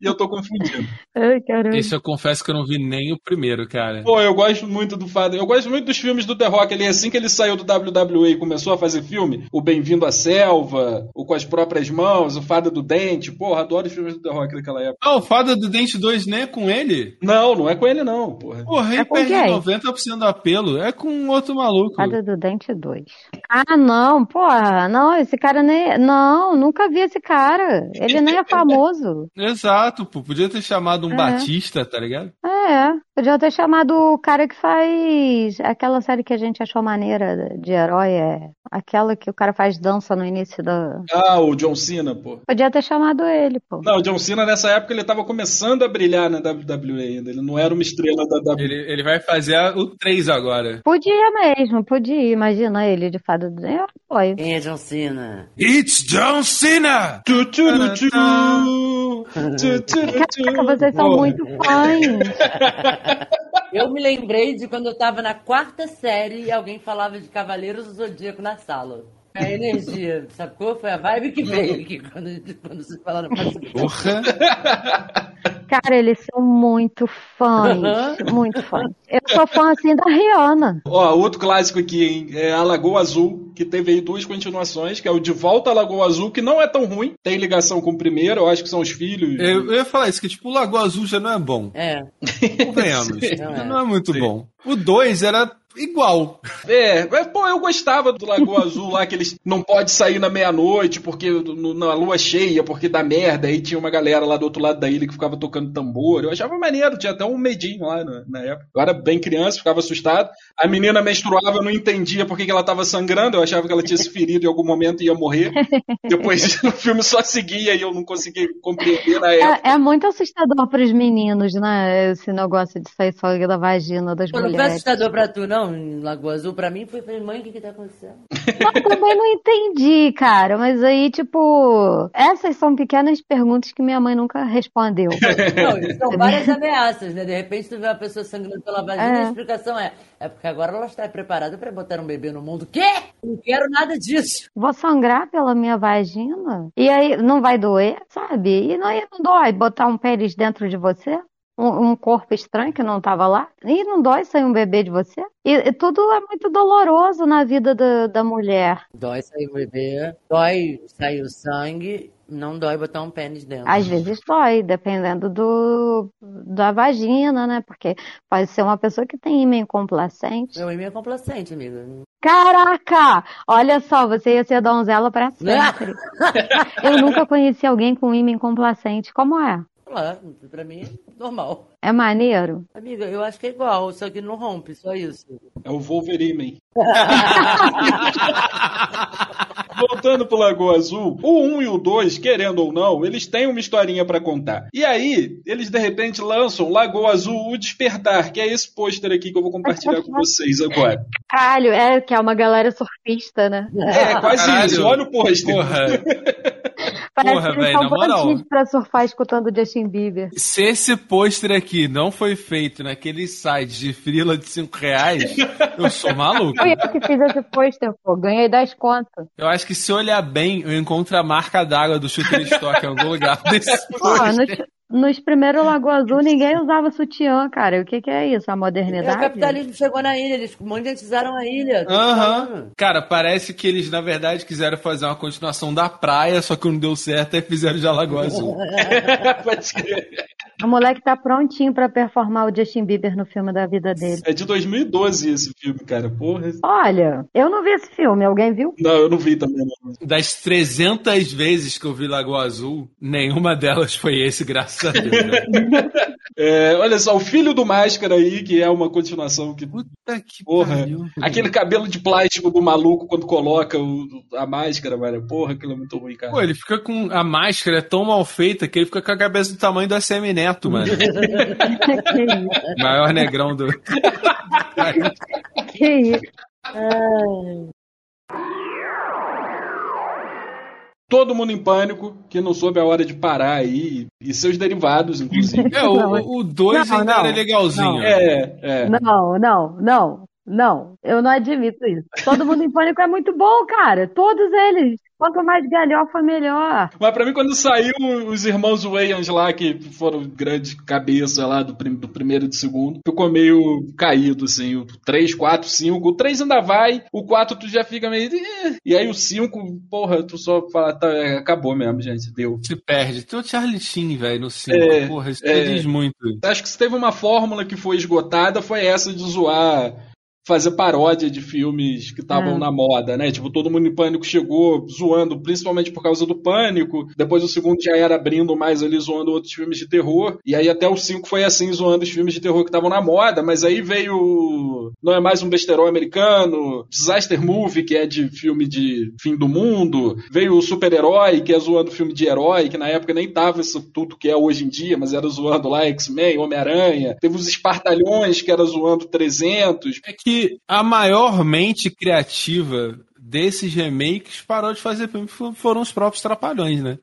[SPEAKER 4] E eu tô confundindo.
[SPEAKER 6] Ai, caramba.
[SPEAKER 5] Esse eu confesso que eu não vi nem o primeiro, cara.
[SPEAKER 4] Pô, eu gosto muito do Fada. Eu gosto muito dos filmes do The Rock. Ele, assim que ele saiu do WWE e começou a fazer filme, o Bem-vindo à Selva, o Com as Próprias Mãos, o Fada do Dente. Porra, adoro os filmes do The Rock daquela época.
[SPEAKER 5] Ah, o Fada do Dente 2 nem é com ele?
[SPEAKER 4] Não, não é com ele, não, porra.
[SPEAKER 5] Porra, aí
[SPEAKER 6] É
[SPEAKER 5] perde
[SPEAKER 6] quem?
[SPEAKER 5] 90% do apelo. É com outro maluco.
[SPEAKER 6] Fada do Dente 2. Ah, não, porra, não, esse cara nem. Não, nunca vi esse cara. Ele nem é famoso.
[SPEAKER 5] Exato, pô. Podia ter chamado um
[SPEAKER 6] É.
[SPEAKER 5] Batista, tá ligado?
[SPEAKER 6] É, podia ter chamado o cara que faz aquela série que a gente achou maneira de herói, é aquela que o cara faz dança no início da.
[SPEAKER 4] Ah, o John Cena, pô.
[SPEAKER 6] Podia ter chamado ele, pô.
[SPEAKER 4] Não, o John Cena nessa época ele tava começando a brilhar na WWE ainda. Ele não era uma estrela da WWE.
[SPEAKER 5] Ele, ele vai fazer o 3 agora.
[SPEAKER 6] Podia mesmo, podia. Imagina ele de fada do dente. Eu apoio.
[SPEAKER 7] Quem é John Cena?
[SPEAKER 5] It's John Cena!
[SPEAKER 4] Tu, tu, tu, tu. Tu, tu, tu,
[SPEAKER 6] Caraca, vocês são
[SPEAKER 5] Porra.
[SPEAKER 6] muito fãs.
[SPEAKER 7] Eu me lembrei de quando eu tava na quarta série e alguém falava de Cavaleiros do Zodíaco na sala. A energia, sacou? Foi a vibe que veio aqui quando, quando vocês falaram.
[SPEAKER 5] Porra!
[SPEAKER 6] Cara, eles são muito fãs. Muito fãs. Eu sou fã, assim, da Rihanna.
[SPEAKER 4] Ó, outro clássico aqui, hein? É a Lagoa Azul, que teve aí duas continuações, que é o De Volta à Lagoa Azul, que não é tão ruim. Tem ligação com o primeiro, eu acho que são os filhos.
[SPEAKER 5] Eu, eu ia falar isso, que tipo, o Lagoa Azul já não é bom.
[SPEAKER 7] É.
[SPEAKER 5] Convenhamos.
[SPEAKER 7] Não é.
[SPEAKER 5] não é muito
[SPEAKER 4] Sim.
[SPEAKER 5] bom. O 2 era igual.
[SPEAKER 4] É, mas, pô, eu gostava do Lagoa Azul lá, que eles não pode sair na meia-noite, porque no- na lua cheia, porque dá merda. Aí tinha uma galera lá do outro lado da ilha que ficava tocando tambor. Eu achava maneiro, tinha até um medinho lá na, na época. Eu era bem criança, ficava assustado. A menina menstruava, eu não entendia por que ela tava sangrando, eu achava que ela tinha se ferido em algum momento e ia morrer. Depois o filme só seguia e eu não conseguia compreender na época.
[SPEAKER 6] É, é muito assustador pros meninos, né? Esse negócio de sair sangue da vagina das
[SPEAKER 7] Pô, não foi
[SPEAKER 6] mulheres.
[SPEAKER 7] assustador pra tu, não, em Lagoa Azul? Pra mim foi, falei, mãe, o que que tá acontecendo?
[SPEAKER 6] Eu também não entendi, cara. Mas aí, tipo, essas são pequenas perguntas que minha mãe nunca respondeu.
[SPEAKER 7] Não, são várias ameaças, né? De repente tu vê uma pessoa sangrando pela vagina
[SPEAKER 6] É.
[SPEAKER 7] e a explicação é é porque agora ela está preparada pra botar um bebê no mundo. Quê? Não quero nada disso.
[SPEAKER 6] Vou sangrar pela minha vagina? E aí não vai doer, sabe? E não, não dói botar um pênis dentro de você? Um, um corpo estranho que não estava lá? E não dói sair um bebê de você? E, e tudo é muito doloroso na vida da, da mulher.
[SPEAKER 7] Dói sair o bebê, dói sair o sangue, não dói botar um pênis dentro.
[SPEAKER 6] Às vezes dói, dependendo do, da vagina, né? Porque pode ser uma pessoa que tem ímã complacente.
[SPEAKER 7] Meu e-mail é complacente, amiga.
[SPEAKER 6] Caraca! Olha só, você ia ser donzela pra sempre. Eu nunca conheci alguém com ímã complacente. Como é?
[SPEAKER 7] Lá, pra mim é normal.
[SPEAKER 6] É maneiro?
[SPEAKER 7] Amiga, eu acho que é igual, só que não rompe, só isso.
[SPEAKER 4] É o Wolverine. voltando pro Lagoa Azul, o 1 e o 2, querendo ou não, eles têm uma historinha pra contar. E aí, eles de repente lançam Lagoa Azul, O Despertar, que é esse pôster aqui que eu vou compartilhar com vocês agora.
[SPEAKER 6] Caralho, é que é uma galera surfista, né?
[SPEAKER 4] É, quase
[SPEAKER 5] Caralho.
[SPEAKER 4] isso. Olha o pôster.
[SPEAKER 6] Parece
[SPEAKER 5] Porra,
[SPEAKER 6] que eles são
[SPEAKER 5] moral.
[SPEAKER 6] pra surfar escutando Justin Bieber.
[SPEAKER 5] se esse pôster aqui não foi feito naquele site de frila de 5 reais, eu sou maluco.
[SPEAKER 6] Foi eu que fiz esse pôster, pô. Ganhei 10 contas.
[SPEAKER 5] Eu acho que se olhar bem, eu encontro a marca d'água do Shooter Stock em algum lugar desse
[SPEAKER 6] Pô,
[SPEAKER 5] pôster.
[SPEAKER 6] Nos, primeiros Lagoa Azul ninguém usava sutiã, cara. O que, que é isso? A
[SPEAKER 7] É, o
[SPEAKER 6] modernidade?
[SPEAKER 7] capitalismo chegou na ilha, eles monetizaram a ilha.
[SPEAKER 5] Aham. Cara, parece que eles, na verdade, quiseram fazer uma continuação da praia, só que não deu certo e fizeram de Alagoa Azul.
[SPEAKER 4] Pode crer.
[SPEAKER 6] O moleque tá prontinho pra performar o Justin Bieber no filme da vida dele.
[SPEAKER 4] É de 2012 esse filme, cara. Porra.
[SPEAKER 6] Olha, eu não vi esse filme. Alguém viu?
[SPEAKER 4] Não, eu não vi também, não.
[SPEAKER 5] Das 300 vezes que eu vi Lagoa Azul, nenhuma delas foi esse, graças a Deus. né?
[SPEAKER 4] É, olha só, o Filho do Máscara aí, que é uma continuação que.
[SPEAKER 5] Puta que
[SPEAKER 4] Porra.
[SPEAKER 5] pariu.
[SPEAKER 4] Aquele cabelo de plástico do maluco quando coloca o- a máscara, velho. Porra, aquilo é muito ruim, cara.
[SPEAKER 5] Pô, ele fica com. A máscara é tão mal feita que ele fica com a cabeça do tamanho do SM Neto, mano.
[SPEAKER 6] que isso?
[SPEAKER 5] Maior negrão do.
[SPEAKER 6] Que isso?
[SPEAKER 4] Todo mundo em pânico, que não soube a hora de parar aí, e seus derivados, inclusive.
[SPEAKER 5] É, o 2
[SPEAKER 6] Não,
[SPEAKER 5] ainda
[SPEAKER 6] não,
[SPEAKER 5] era legalzinho.
[SPEAKER 6] não.
[SPEAKER 4] é, é.
[SPEAKER 6] Não, não, não, não. Eu não admito isso. Todo mundo em pânico é muito bom, cara. Todos eles. Quanto mais galhofa, melhor.
[SPEAKER 4] Mas pra mim, quando saiu os irmãos Wayans lá, que foram grandes cabeças lá do, prim- do primeiro e do segundo, ficou meio caído, assim. O 3, 4, 5. O 3 ainda vai, o 4 tu já fica meio. E aí o 5, porra, tu só fala, tá, é, acabou mesmo, gente, deu.
[SPEAKER 5] Se perde. Tem o Charlie Sheen, velho, no 5.
[SPEAKER 4] É,
[SPEAKER 5] Porra, isso
[SPEAKER 4] é.
[SPEAKER 5] diz muito.
[SPEAKER 4] Acho que se teve uma fórmula que foi esgotada, foi essa de zoar. Fazer paródia de filmes que estavam
[SPEAKER 6] É.
[SPEAKER 4] na moda, né? Tipo, todo mundo em pânico chegou zoando, principalmente por causa do pânico. Depois o segundo já era abrindo mais ali, zoando outros filmes de terror. E aí até o 5 foi assim, zoando os filmes de terror que estavam na moda. Mas aí veio. Não é mais um besterol americano. Disaster Movie, que é de filme de fim do mundo. Veio o super-herói, que é zoando filme de herói, que na época nem tava isso tudo que é hoje em dia, mas era zoando lá X-Men, Homem-Aranha. Teve os Espartalhões, que era zoando 300.
[SPEAKER 5] É que a maior mente criativa desses remakes parou de fazer filme foram os próprios trapalhões, né?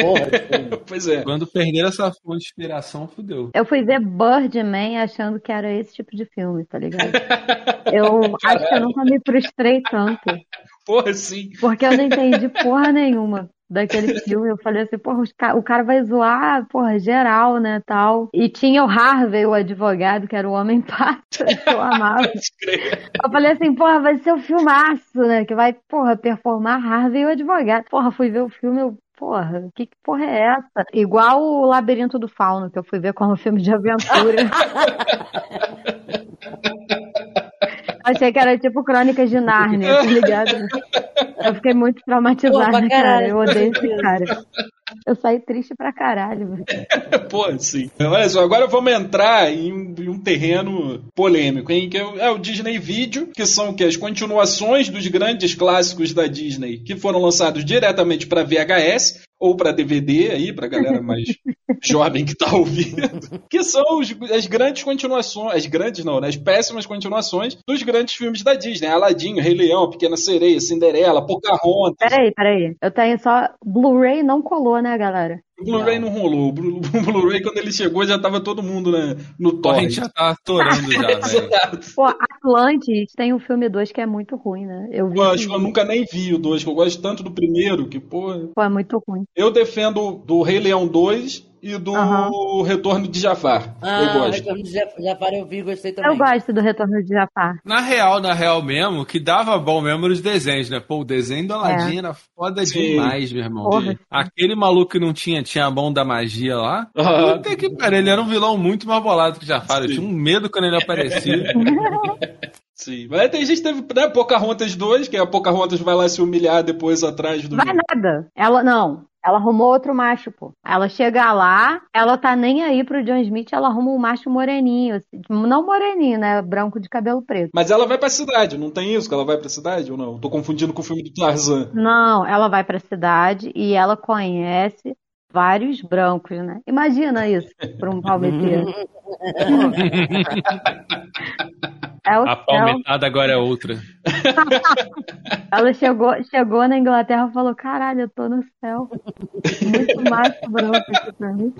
[SPEAKER 7] Porra.
[SPEAKER 4] Pois é.
[SPEAKER 5] Quando perderam essa fonte de inspiração, fudeu.
[SPEAKER 6] Eu fui ver Birdman achando que era esse tipo de filme, tá ligado? Eu acho que eu nunca me frustrei tanto.
[SPEAKER 4] Porra, sim.
[SPEAKER 6] Porque eu não entendi porra nenhuma daquele filme. Eu falei assim, porra, o cara vai zoar, porra, geral, né, tal. E tinha o Harvey, o advogado, que era o homem pato, que eu amava. Eu falei assim, porra, vai ser o filmaço, né, que vai, porra, performar Harvey, o advogado. Porra, fui ver o filme, eu... Porra, que, que porra é essa? Igual o Labirinto do Fauno, que eu fui ver como filme de aventura. Achei que era tipo Crônicas de Nárnia, tá ligado? Eu fiquei muito
[SPEAKER 7] Pô,
[SPEAKER 6] traumatizada,
[SPEAKER 7] pra
[SPEAKER 6] cara. Eu odeio esse cara. Eu saí triste pra caralho.
[SPEAKER 4] Pô, sim. Olha só, agora vamos entrar em um, em um terreno polêmico, hein? Que é o, é o Disney Video, que são que as continuações dos grandes clássicos da Disney que foram lançados diretamente para VHS ou para DVD aí, pra galera mais jovem que tá ouvindo, que são os- as grandes continuações, as grandes não, né? As péssimas continuações dos grandes filmes da Disney, Aladdin, Rei Leão, Pequena Sereia, Cinderela, Pocahontas.
[SPEAKER 6] Peraí, peraí. Eu tenho só. Blu-ray não colou, né, galera?
[SPEAKER 4] O Blu-ray não rolou. O Blu- o Blu-ray, quando ele chegou, já tava todo mundo né, no
[SPEAKER 5] a
[SPEAKER 4] torrent.
[SPEAKER 5] gente já tá atorando já, velho.
[SPEAKER 6] Pô, Atlantis tem um filme 2 que é muito ruim, né? Eu vi.
[SPEAKER 4] Eu
[SPEAKER 6] esse
[SPEAKER 4] acho que eu nunca nem vi o 2, que eu gosto tanto do primeiro, que, pô.
[SPEAKER 6] Pô, é muito ruim.
[SPEAKER 4] Eu defendo do Rei Leão 2 e do
[SPEAKER 6] Aham.
[SPEAKER 4] Retorno de Jafar.
[SPEAKER 7] Ah,
[SPEAKER 4] eu gosto.
[SPEAKER 7] Retorno de Jaf- Jafar eu vi, gostei também.
[SPEAKER 6] Eu gosto do Retorno de Jafar.
[SPEAKER 5] Na real, na real mesmo, o que dava bom mesmo eram os desenhos, né? Pô, o desenho do Aladdin era foda
[SPEAKER 4] Sim.
[SPEAKER 5] demais, meu irmão.
[SPEAKER 6] Porra.
[SPEAKER 5] Aquele maluco que não tinha, tinha a mão da magia lá. Puta que pariu, ele era um vilão muito mais bolado que o Jafar. Eu
[SPEAKER 4] Sim.
[SPEAKER 5] tinha um medo quando ele aparecia.
[SPEAKER 4] Sim. Mas tem gente que teve, né, Pocahontas 2, que a Pocahontas vai lá se humilhar depois atrás do.
[SPEAKER 6] Vai nada. Ela não. Ela arrumou outro macho, pô. Ela chega lá, ela tá nem aí pro John Smith, ela arruma um macho moreninho. assim, Não moreninho, né? Branco de cabelo preto.
[SPEAKER 4] Mas ela vai pra cidade, não tem isso que ela vai pra cidade ou não? Tô confundindo com o filme do Tarzan.
[SPEAKER 6] Não, ela vai pra cidade e ela conhece vários brancos, né? Imagina isso pra um palmiteiro. É o
[SPEAKER 5] A palmetada agora é outra.
[SPEAKER 6] Ela chegou, chegou na Inglaterra e falou: Caralho, eu tô no céu. Muito macho branco aqui pra mim.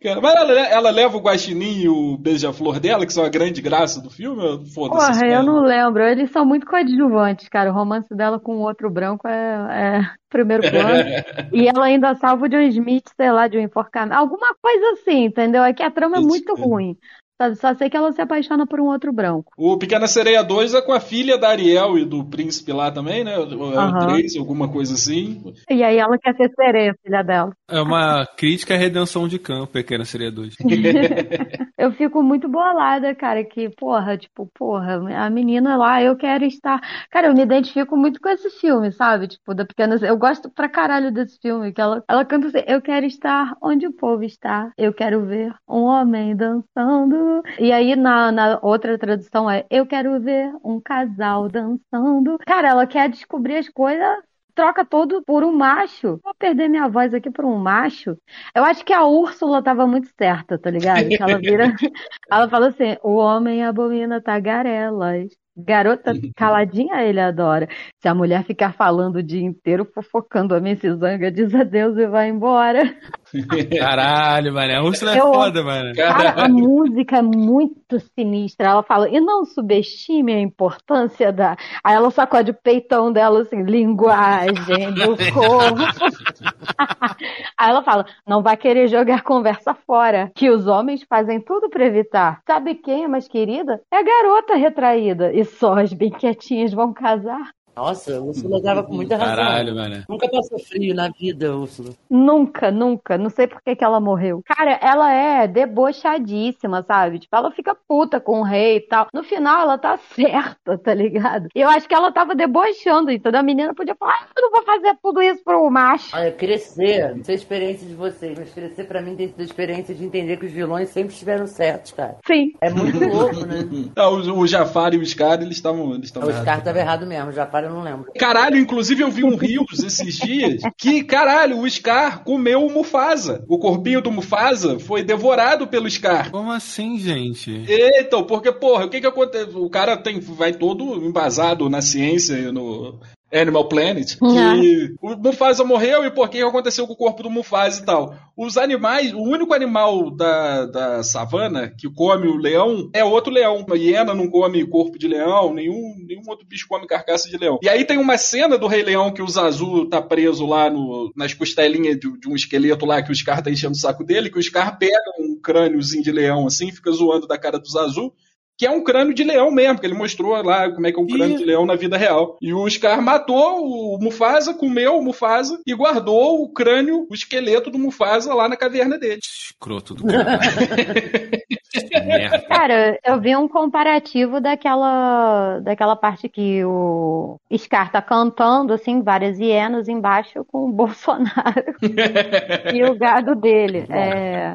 [SPEAKER 4] Cara, Mas ela, ela leva o guaxinim e o beija-flor dela, que são a grande graça do filme? Foda-se.
[SPEAKER 6] Porra, eu não lembro. Eles são muito coadjuvantes, cara. O romance dela com o outro branco é, é primeiro plano. e ela ainda salva o John Smith, sei lá, de um enforcamento. Alguma coisa assim, entendeu? É que a trama é muito
[SPEAKER 4] mesmo.
[SPEAKER 6] ruim. Sabe? Só sei que ela se apaixona por um outro branco.
[SPEAKER 4] O Pequena Sereia 2 é com a filha da Ariel e do príncipe lá também, né? O o
[SPEAKER 6] Aham.
[SPEAKER 4] 3, alguma coisa assim.
[SPEAKER 6] E aí ela quer ser sereia, filha dela.
[SPEAKER 5] É uma crítica à redenção de campo, pequena seria 2.
[SPEAKER 6] Eu fico muito bolada, cara, que, porra, tipo, porra, a menina lá, eu quero estar. Cara, eu me identifico muito com esse filme, sabe? Tipo, da pequena. Eu gosto pra caralho desse filme, que ela, ela canta assim: Eu quero estar onde o povo está, eu quero ver um homem dançando. E aí na, na outra tradução é: Eu quero ver um casal dançando. Cara, ela quer descobrir as coisas. Troca todo por um macho. Vou perder minha voz aqui por um macho. Eu acho que a Úrsula tava muito certa, tá ligado? Que ela vira. Ela fala assim: o homem abomina tagarelas. Garota caladinha ele adora. Se a mulher ficar falando o dia inteiro, fofocando a zanga, diz adeus e vai embora.
[SPEAKER 5] Caralho, mano. A Úrsula é foda, mano.
[SPEAKER 6] Cara, a música é muito sinistra. Ela fala, e não subestime a importância da. Aí ela sacode o peitão dela assim, linguagem do corpo. Aí ela fala, não vai querer jogar conversa fora, que os homens fazem tudo pra evitar. Sabe quem é mais querida? É a garota retraída. E só as bem quietinhas vão casar.
[SPEAKER 7] Nossa, o Úrsula tava com muita razão.
[SPEAKER 5] Caralho, mano.
[SPEAKER 7] Nunca passou frio na vida, Úrsula.
[SPEAKER 6] Nunca, nunca. Não sei por que que ela morreu. Cara, ela é debochadíssima, sabe? Tipo, ela fica puta com o rei e tal. No final, ela tá certa, tá ligado? E eu acho que ela tava debochando, entendeu? A menina podia falar, ah, eu não vou fazer tudo isso pro macho.
[SPEAKER 7] Olha, crescer, não sei a experiência de vocês, mas crescer pra mim tem sido a experiência de entender que os vilões sempre estiveram certos, cara.
[SPEAKER 6] Sim.
[SPEAKER 7] É muito louco, né?
[SPEAKER 4] Ah, o, o Jafar e o Scar, eles estavam. Eles estavam
[SPEAKER 7] O Scar tava errado mesmo, já para eu não lembro.
[SPEAKER 4] Caralho, inclusive eu vi um Rios esses dias que, caralho, o Scar comeu o Mufasa. O corpinho do Mufasa foi devorado pelo Scar.
[SPEAKER 5] Como assim, gente?
[SPEAKER 4] Então, porque, porra, o que que acontece? O cara tem, vai todo embasado na ciência e no Animal Planet. Que o Mufasa morreu e por que que aconteceu com o corpo do Mufasa e tal. Os animais, o único animal da, da savana que come o leão é outro leão. A hiena não come corpo de leão, nenhum, nenhum outro bicho come carcaça de leão. E aí tem uma cena do Rei Leão que o Zazu tá preso lá no, nas costelinhas de, de um esqueleto lá que o Scar tá enchendo o saco dele, que o Scar pega um crâniozinho de leão assim, fica zoando da cara do Zazu que é um crânio de leão mesmo, porque ele mostrou lá como é que é um crânio de leão na vida real. E o Scar matou o Mufasa, comeu o Mufasa e guardou o crânio, o esqueleto do Mufasa lá na caverna dele.
[SPEAKER 5] Escroto do. Merda.
[SPEAKER 6] Cara, eu vi um comparativo daquela, daquela parte que o Scar tá cantando, assim, várias hienas embaixo com o Bolsonaro e o gado dele. É,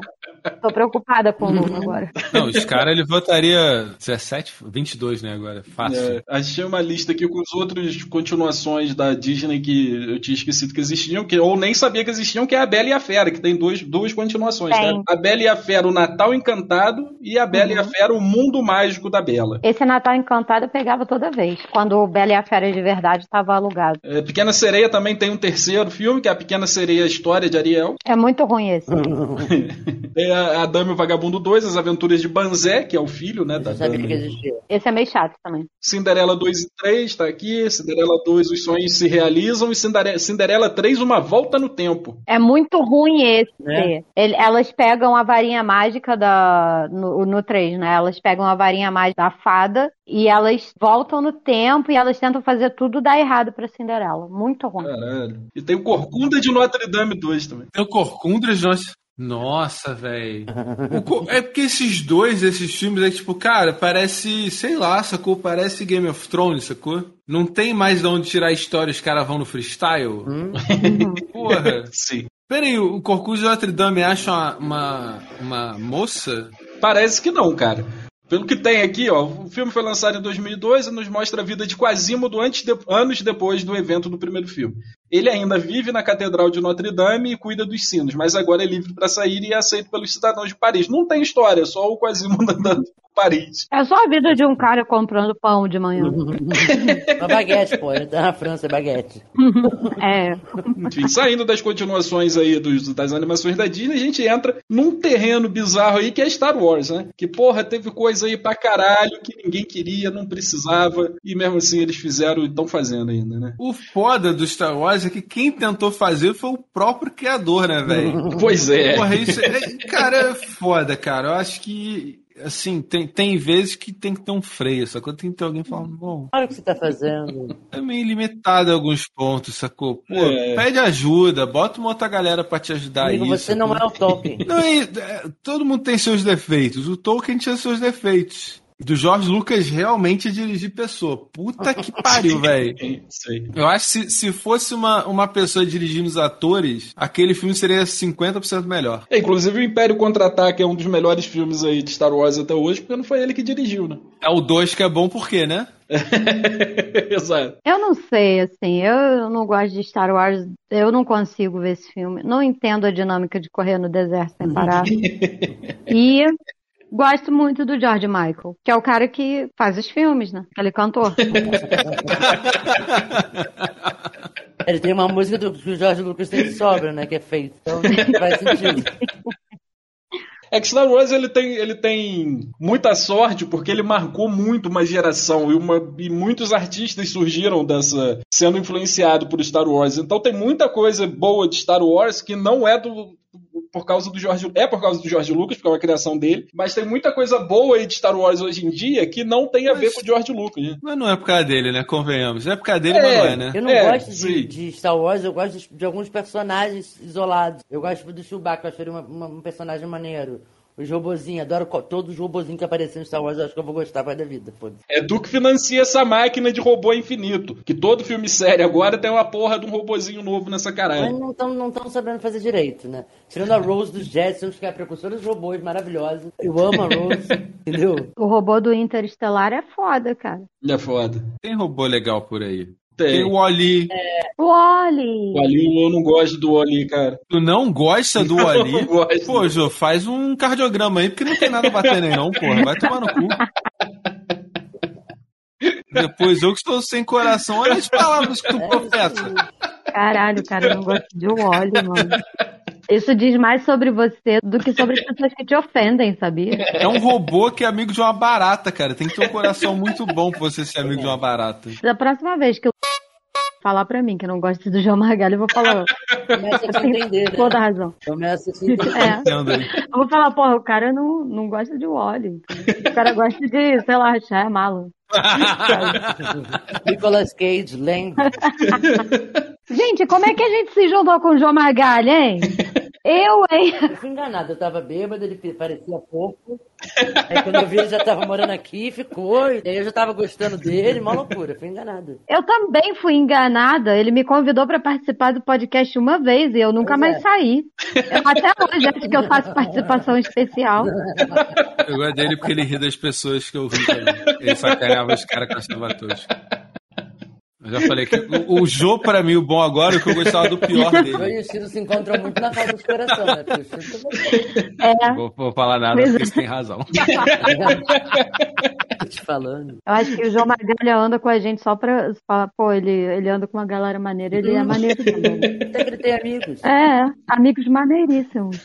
[SPEAKER 6] tô preocupada com o Lula agora.
[SPEAKER 5] Não, os caras ele votaria 17, 22, né, agora. Fácil.
[SPEAKER 4] É, achei uma lista aqui com as outras continuações da Disney que eu tinha esquecido que existiam, que, ou nem sabia que existiam, que é a Bela e a Fera, que tem dois, duas continuações.
[SPEAKER 6] Tem.
[SPEAKER 4] Né? A Bela e a Fera, o Natal Encantado, e a Bela e a Fera, o Mundo Mágico da Bela.
[SPEAKER 6] Esse Natal Encantado eu pegava toda vez, quando o Bela e a Fera de verdade estava alugado.
[SPEAKER 4] É, Pequena Sereia também tem um terceiro filme, que é a Pequena Sereia História de Ariel.
[SPEAKER 6] É muito ruim esse.
[SPEAKER 4] Tem a, a Dama e o Vagabundo 2, As Aventuras de Banzé, que é o filho, né,
[SPEAKER 7] Eu
[SPEAKER 4] da
[SPEAKER 7] já sabia
[SPEAKER 4] Dama.
[SPEAKER 7] que existia.
[SPEAKER 6] Esse é meio chato também.
[SPEAKER 4] Cinderela 2 e 3 tá aqui, Cinderela 2 Os Sonhos se Realizam e Cinderela, Cinderela 3 Uma Volta no Tempo.
[SPEAKER 6] É muito ruim esse.
[SPEAKER 7] É.
[SPEAKER 6] Ele- elas pegam a varinha mágica da no, no 3, né? Elas pegam a varinha mágica da fada e elas voltam no tempo e elas tentam fazer tudo dar errado pra Cinderela. Muito ruim.
[SPEAKER 4] Caralho. E tem o Corcunda de Notre Dame 2 também.
[SPEAKER 5] Tem o Corcundras, nós. Nossa, velho. É porque esses dois, esses filmes, é tipo, cara, parece, sei lá, sacou? Parece Game of Thrones, sacou? Não tem mais de onde tirar a história, os caras vão no freestyle.
[SPEAKER 7] Hum?
[SPEAKER 5] Porra.
[SPEAKER 4] Sim.
[SPEAKER 5] Peraí, o Corcuz de Notre Dame acha uma, uma, uma moça?
[SPEAKER 4] Parece que não, cara. Pelo que tem aqui, ó, o filme foi lançado em 2002 e nos mostra a vida de Quasimodo antes de, anos depois do evento do primeiro filme. Ele ainda vive na Catedral de Notre Dame e cuida dos sinos, mas agora é livre para sair e é aceito pelos cidadãos de Paris. Não tem história, só o Quasimodo andando por Paris.
[SPEAKER 6] É só a vida de um cara comprando pão de manhã.
[SPEAKER 7] Uma baguete, pô. Ele tá na França, é baguete.
[SPEAKER 6] É.
[SPEAKER 4] Enfim, saindo das continuações aí dos, das animações da Disney, a gente entra num terreno bizarro aí que é Star Wars, né? Que, porra, teve coisa aí pra caralho que ninguém queria, não precisava, e mesmo assim eles fizeram e estão fazendo ainda, né?
[SPEAKER 5] O foda do Star Wars é que quem tentou fazer foi o próprio criador, né, velho?
[SPEAKER 4] Pois é.
[SPEAKER 5] Porra, isso é, cara, é foda, cara. Eu acho que, assim, tem, tem vezes que tem que ter um freio, sacou? Tem que ter alguém falando, bom,
[SPEAKER 7] Olha o que você tá fazendo.
[SPEAKER 5] é meio limitado em alguns pontos, sacou? Pô,
[SPEAKER 4] É.
[SPEAKER 5] pede ajuda, bota uma outra galera pra te ajudar
[SPEAKER 7] Amigo,
[SPEAKER 5] isso.
[SPEAKER 7] você não
[SPEAKER 5] sacou?
[SPEAKER 7] é o Tolkien.
[SPEAKER 5] Não, é, é, todo mundo tem seus defeitos. O Tolkien tinha seus defeitos. Do Jorge Lucas realmente dirigir pessoa. Puta que pariu, velho. Eu acho que se, se fosse uma, uma pessoa dirigindo os atores, aquele filme seria 50% melhor.
[SPEAKER 4] É, inclusive o Império Contra-Ataque é um dos melhores filmes aí de Star Wars até hoje, porque não foi ele que dirigiu, né?
[SPEAKER 5] É o 2 que é bom por quê, né?
[SPEAKER 4] Exato.
[SPEAKER 6] Eu não sei, assim, eu não gosto de Star Wars, eu não consigo ver esse filme. Não entendo a dinâmica de correr no deserto sem parar. e gosto muito do George Michael, que é o cara que faz os filmes, né? Aquele cantor.
[SPEAKER 7] Ele tem uma música do, que o Jorge Lucas tem de sobra, né? Que é feito. Então faz sentido.
[SPEAKER 4] É que Star Wars ele tem, ele tem muita sorte porque ele marcou muito uma geração e, uma, e muitos artistas surgiram dessa sendo influenciado por Star Wars. Então tem muita coisa boa de Star Wars que não é do por causa do George é por causa do George Lucas, porque é uma criação dele, mas tem muita coisa boa aí de Star Wars hoje em dia que não tem a ver
[SPEAKER 5] Mas-
[SPEAKER 4] com o George Lucas, né?
[SPEAKER 5] Mas não é por causa dele, né? Convenhamos. É por causa dele,
[SPEAKER 4] É.
[SPEAKER 5] mas não é, né?
[SPEAKER 7] Eu não
[SPEAKER 4] É,
[SPEAKER 7] gosto de, de Star Wars, eu gosto de, de alguns personagens isolados. Eu gosto do Chewbacca, eu acho ele uma- uma- um personagem maneiro. Os robozinhos, adoro todos os robozinhos que apareceram em Star Wars, eu acho que eu vou gostar mais da vida.
[SPEAKER 4] É do que financia essa máquina de robô infinito. Que todo filme sério agora tem uma porra de um robozinho novo nessa
[SPEAKER 7] Mas
[SPEAKER 4] caralho.
[SPEAKER 7] não estão não tão sabendo fazer direito, né? Tirando a Rose dos Jetsons, que é a precursora dos robôs, maravilhosa. Eu amo a Rose, entendeu?
[SPEAKER 6] o robô do Interestelar é foda, cara.
[SPEAKER 4] É foda.
[SPEAKER 5] Tem robô legal por aí.
[SPEAKER 4] Tem.
[SPEAKER 5] Tem o Oli.
[SPEAKER 6] O Wally!
[SPEAKER 4] O Ali, eu não gosto do Ali, cara.
[SPEAKER 5] Tu não gosta do
[SPEAKER 4] Eu
[SPEAKER 5] Oli?
[SPEAKER 4] não gosto.
[SPEAKER 5] Pô, Jô, faz um cardiograma aí, porque não tem nada batendo aí não, porra. Vai tomar no cu. Depois eu que estou sem coração, olha as palavras que tu professa.
[SPEAKER 6] Caralho, cara, eu não gosto de Wally, mano. Isso diz mais sobre você do que sobre as pessoas que te ofendem, sabia?
[SPEAKER 5] É um robô que é amigo de uma barata, cara. Tem que ter um coração muito bom pra você ser amigo de uma barata.
[SPEAKER 6] Da próxima vez que eu falar pra mim que não gosto do João Margalho, eu vou falar,
[SPEAKER 7] Começa a se entender, né?
[SPEAKER 6] toda razão.
[SPEAKER 7] Começa a se entender.
[SPEAKER 6] É. Eu vou falar, porra, o cara não, não gosta de Wally. O cara gosta de, sei lá, Shyamalan.
[SPEAKER 7] Nicolas Cage, lembra?
[SPEAKER 6] Gente, como é que a gente se juntou com o João Margalho, hein? Eu, hein?
[SPEAKER 7] Eu fui enganado, eu tava bêbado, ele parecia pouco. Aí quando eu vi ele já tava morando aqui, ficou. E aí eu já tava gostando dele, uma loucura, fui enganado.
[SPEAKER 6] Eu também fui enganada. Ele me convidou pra participar do podcast uma vez e eu nunca
[SPEAKER 7] Pois
[SPEAKER 6] mais
[SPEAKER 7] é.
[SPEAKER 6] saí. Eu até hoje acho que eu faço participação especial.
[SPEAKER 5] Eu gosto dele porque ele ri das pessoas que eu vi também. Ele sacaneava os caras achava tosco. Eu já falei que o, o Jô, pra mim, o bom agora, é que eu gostava do pior
[SPEAKER 7] Eu
[SPEAKER 5] dele.
[SPEAKER 7] e o Ciro se encontram muito na casa dos coração, né? Porque o
[SPEAKER 6] É,
[SPEAKER 5] Vou, vou falar nada,
[SPEAKER 6] Pois
[SPEAKER 5] porque você tem razão.
[SPEAKER 7] Tô te falando.
[SPEAKER 6] eu acho que o João Margalho anda com a gente só pra falar, pô, ele, ele anda com uma galera maneira, ele é maneiro também.
[SPEAKER 7] Até que ele tem amigos.
[SPEAKER 6] É, amigos maneiríssimos.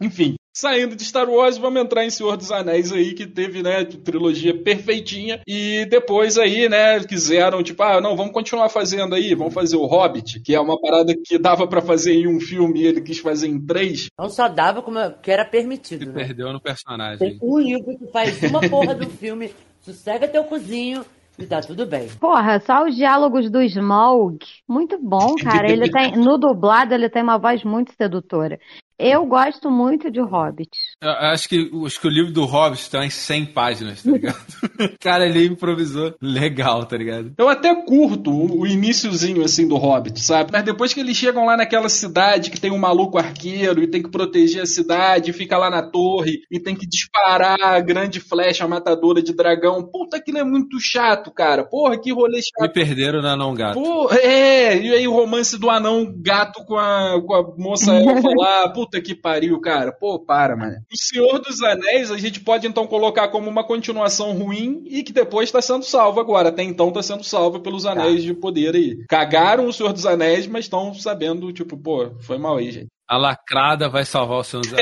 [SPEAKER 4] Enfim, saindo de Star Wars, vamos entrar em Senhor dos Anéis aí, que teve, né, trilogia perfeitinha. E depois aí, né, quiseram, tipo, ah, não, vamos continuar fazendo aí, vamos fazer o Hobbit, que é uma parada que dava pra fazer em um filme e ele quis fazer em três.
[SPEAKER 7] Não só dava como que era
[SPEAKER 5] Se
[SPEAKER 7] permitido, né?
[SPEAKER 5] perdeu no personagem.
[SPEAKER 7] Tem um livro que faz uma porra do filme, sossega teu cozinho e tá tudo bem.
[SPEAKER 6] Porra, só os diálogos do Smaug. Muito bom, cara. Ele tem, no dublado, ele tem uma voz muito sedutora. Eu gosto muito de Hobbit.
[SPEAKER 5] Eu acho que, acho que o livro do Hobbit tem umas 100 páginas, tá ligado? Cara, ele improvisou legal, tá ligado?
[SPEAKER 4] Eu até curto o, o iníciozinho, assim, do Hobbit, sabe? Mas depois que eles chegam lá naquela cidade que tem um maluco arqueiro e tem que proteger a cidade, fica lá na torre e tem que disparar a grande flecha matadora de dragão. Puta, aquilo é muito chato, cara. Porra, que rolê
[SPEAKER 5] Me
[SPEAKER 4] chato.
[SPEAKER 5] perderam na não gato.
[SPEAKER 4] Pô, é, e aí o romance do anão gato com a, com a moça elfa lá, puta que pariu, cara. Pô, para, mano. O Senhor dos Anéis a gente pode então colocar como uma continuação ruim e que depois tá sendo salvo agora. Até então tá sendo salvo pelos Anéis de Poder aí. Cagaram o Senhor dos Anéis, mas estão sabendo, tipo, pô, foi mal aí, gente.
[SPEAKER 5] A lacrada vai salvar o seu Zé.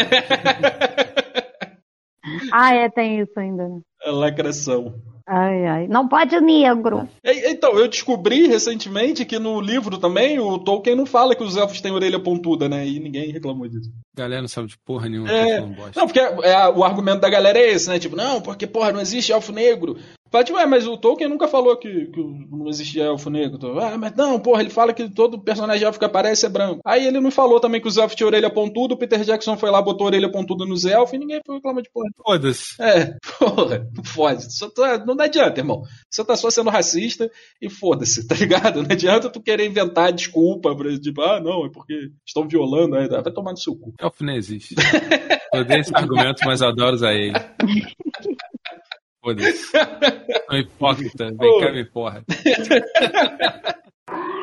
[SPEAKER 6] Ah, é, tem isso ainda. né?
[SPEAKER 4] A lacração.
[SPEAKER 6] Ai, ai. Não pode negro.
[SPEAKER 4] E- Então, eu descobri recentemente que no livro também o Tolkien não fala que os elfos têm orelha pontuda, né? E ninguém reclamou disso.
[SPEAKER 5] Galera não sabe de porra nenhuma.
[SPEAKER 4] É.
[SPEAKER 5] tá.
[SPEAKER 4] Não, porque é, o argumento da galera é esse, né? Tipo, não, porque, porra, não existe elfo negro. Fala, tipo, é, mas o Tolkien nunca falou que, que não existia elfo negro. Ah, mas não, porra, ele fala que todo personagem elfo que aparece é branco. Aí ele não falou também que os elfos tinham orelha pontuda, o Peter Jackson foi lá, botou orelha pontuda nos elfos e ninguém foi reclamar de porra.
[SPEAKER 5] Foda-se.
[SPEAKER 4] É, porra, não fode. Tá- não adianta, irmão. Você tá só sendo racista e foda-se, tá ligado? Não adianta tu querer inventar desculpa pra, tipo, ah, não, é porque estão violando. Aí, vai tomar no seu cu.
[SPEAKER 5] Elfo não existe. Eu odeio esse argumento, mas adoro usar ele. Foda-se. Hipócrita. Vem cá, me porra.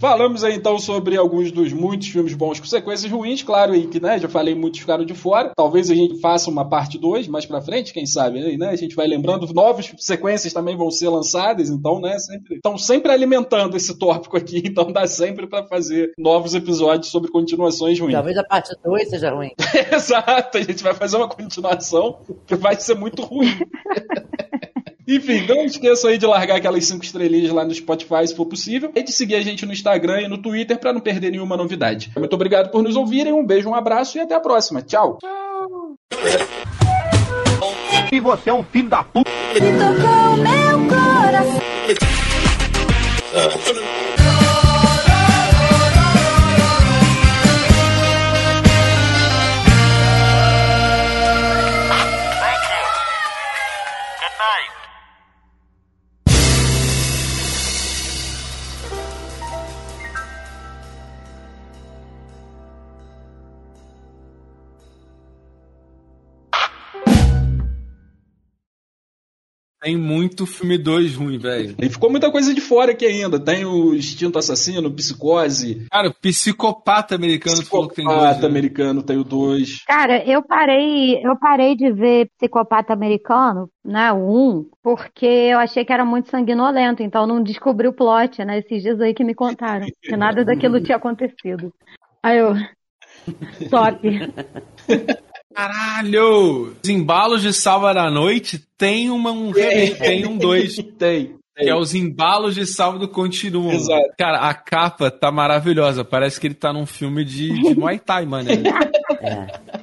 [SPEAKER 4] Falamos aí então sobre alguns dos muitos filmes bons com sequências ruins, claro aí que, né, já falei, muitos ficaram de fora. Talvez a gente faça uma parte 2 mais pra frente, quem sabe, aí, né? A gente vai lembrando, novas sequências também vão ser lançadas, então, né, sempre estão sempre alimentando esse tópico aqui, então dá sempre pra fazer novos episódios sobre continuações ruins.
[SPEAKER 7] Talvez a parte 2 seja ruim.
[SPEAKER 4] Exato, a gente vai fazer uma continuação que vai ser muito ruim. Enfim, não esqueçam aí de largar aquelas cinco estrelinhas lá no Spotify, se for possível, e de seguir a gente no Instagram e no Twitter para não perder nenhuma novidade. Muito obrigado por nos ouvirem, um beijo, um abraço e até a próxima. Tchau!
[SPEAKER 2] E você é um filho da puta.
[SPEAKER 5] Tem muito filme 2 ruim, velho.
[SPEAKER 4] E ficou muita coisa de fora aqui ainda. Tem o Instinto Assassino, Psicose,
[SPEAKER 5] Cara, o psicopata americano falou que tem dois.
[SPEAKER 4] Psicopata
[SPEAKER 5] né?
[SPEAKER 4] Americano, tem o 2.
[SPEAKER 6] Cara, eu parei, eu parei de ver Psicopata Americano, né, o 1, porque eu achei que era muito sanguinolento, então eu não descobri o plot, né, esses dias aí que me contaram, que nada daquilo tinha acontecido. Aí eu, top.
[SPEAKER 5] Caralho! Os embalos de Sábado à Noite tem uma, um remake, tem um 2.
[SPEAKER 4] Tem.
[SPEAKER 5] Que é os embalos de sábado continuam.
[SPEAKER 4] Exato.
[SPEAKER 5] Cara, a capa tá maravilhosa. Parece que ele tá num filme de, de Muay Thai, mano.
[SPEAKER 7] É.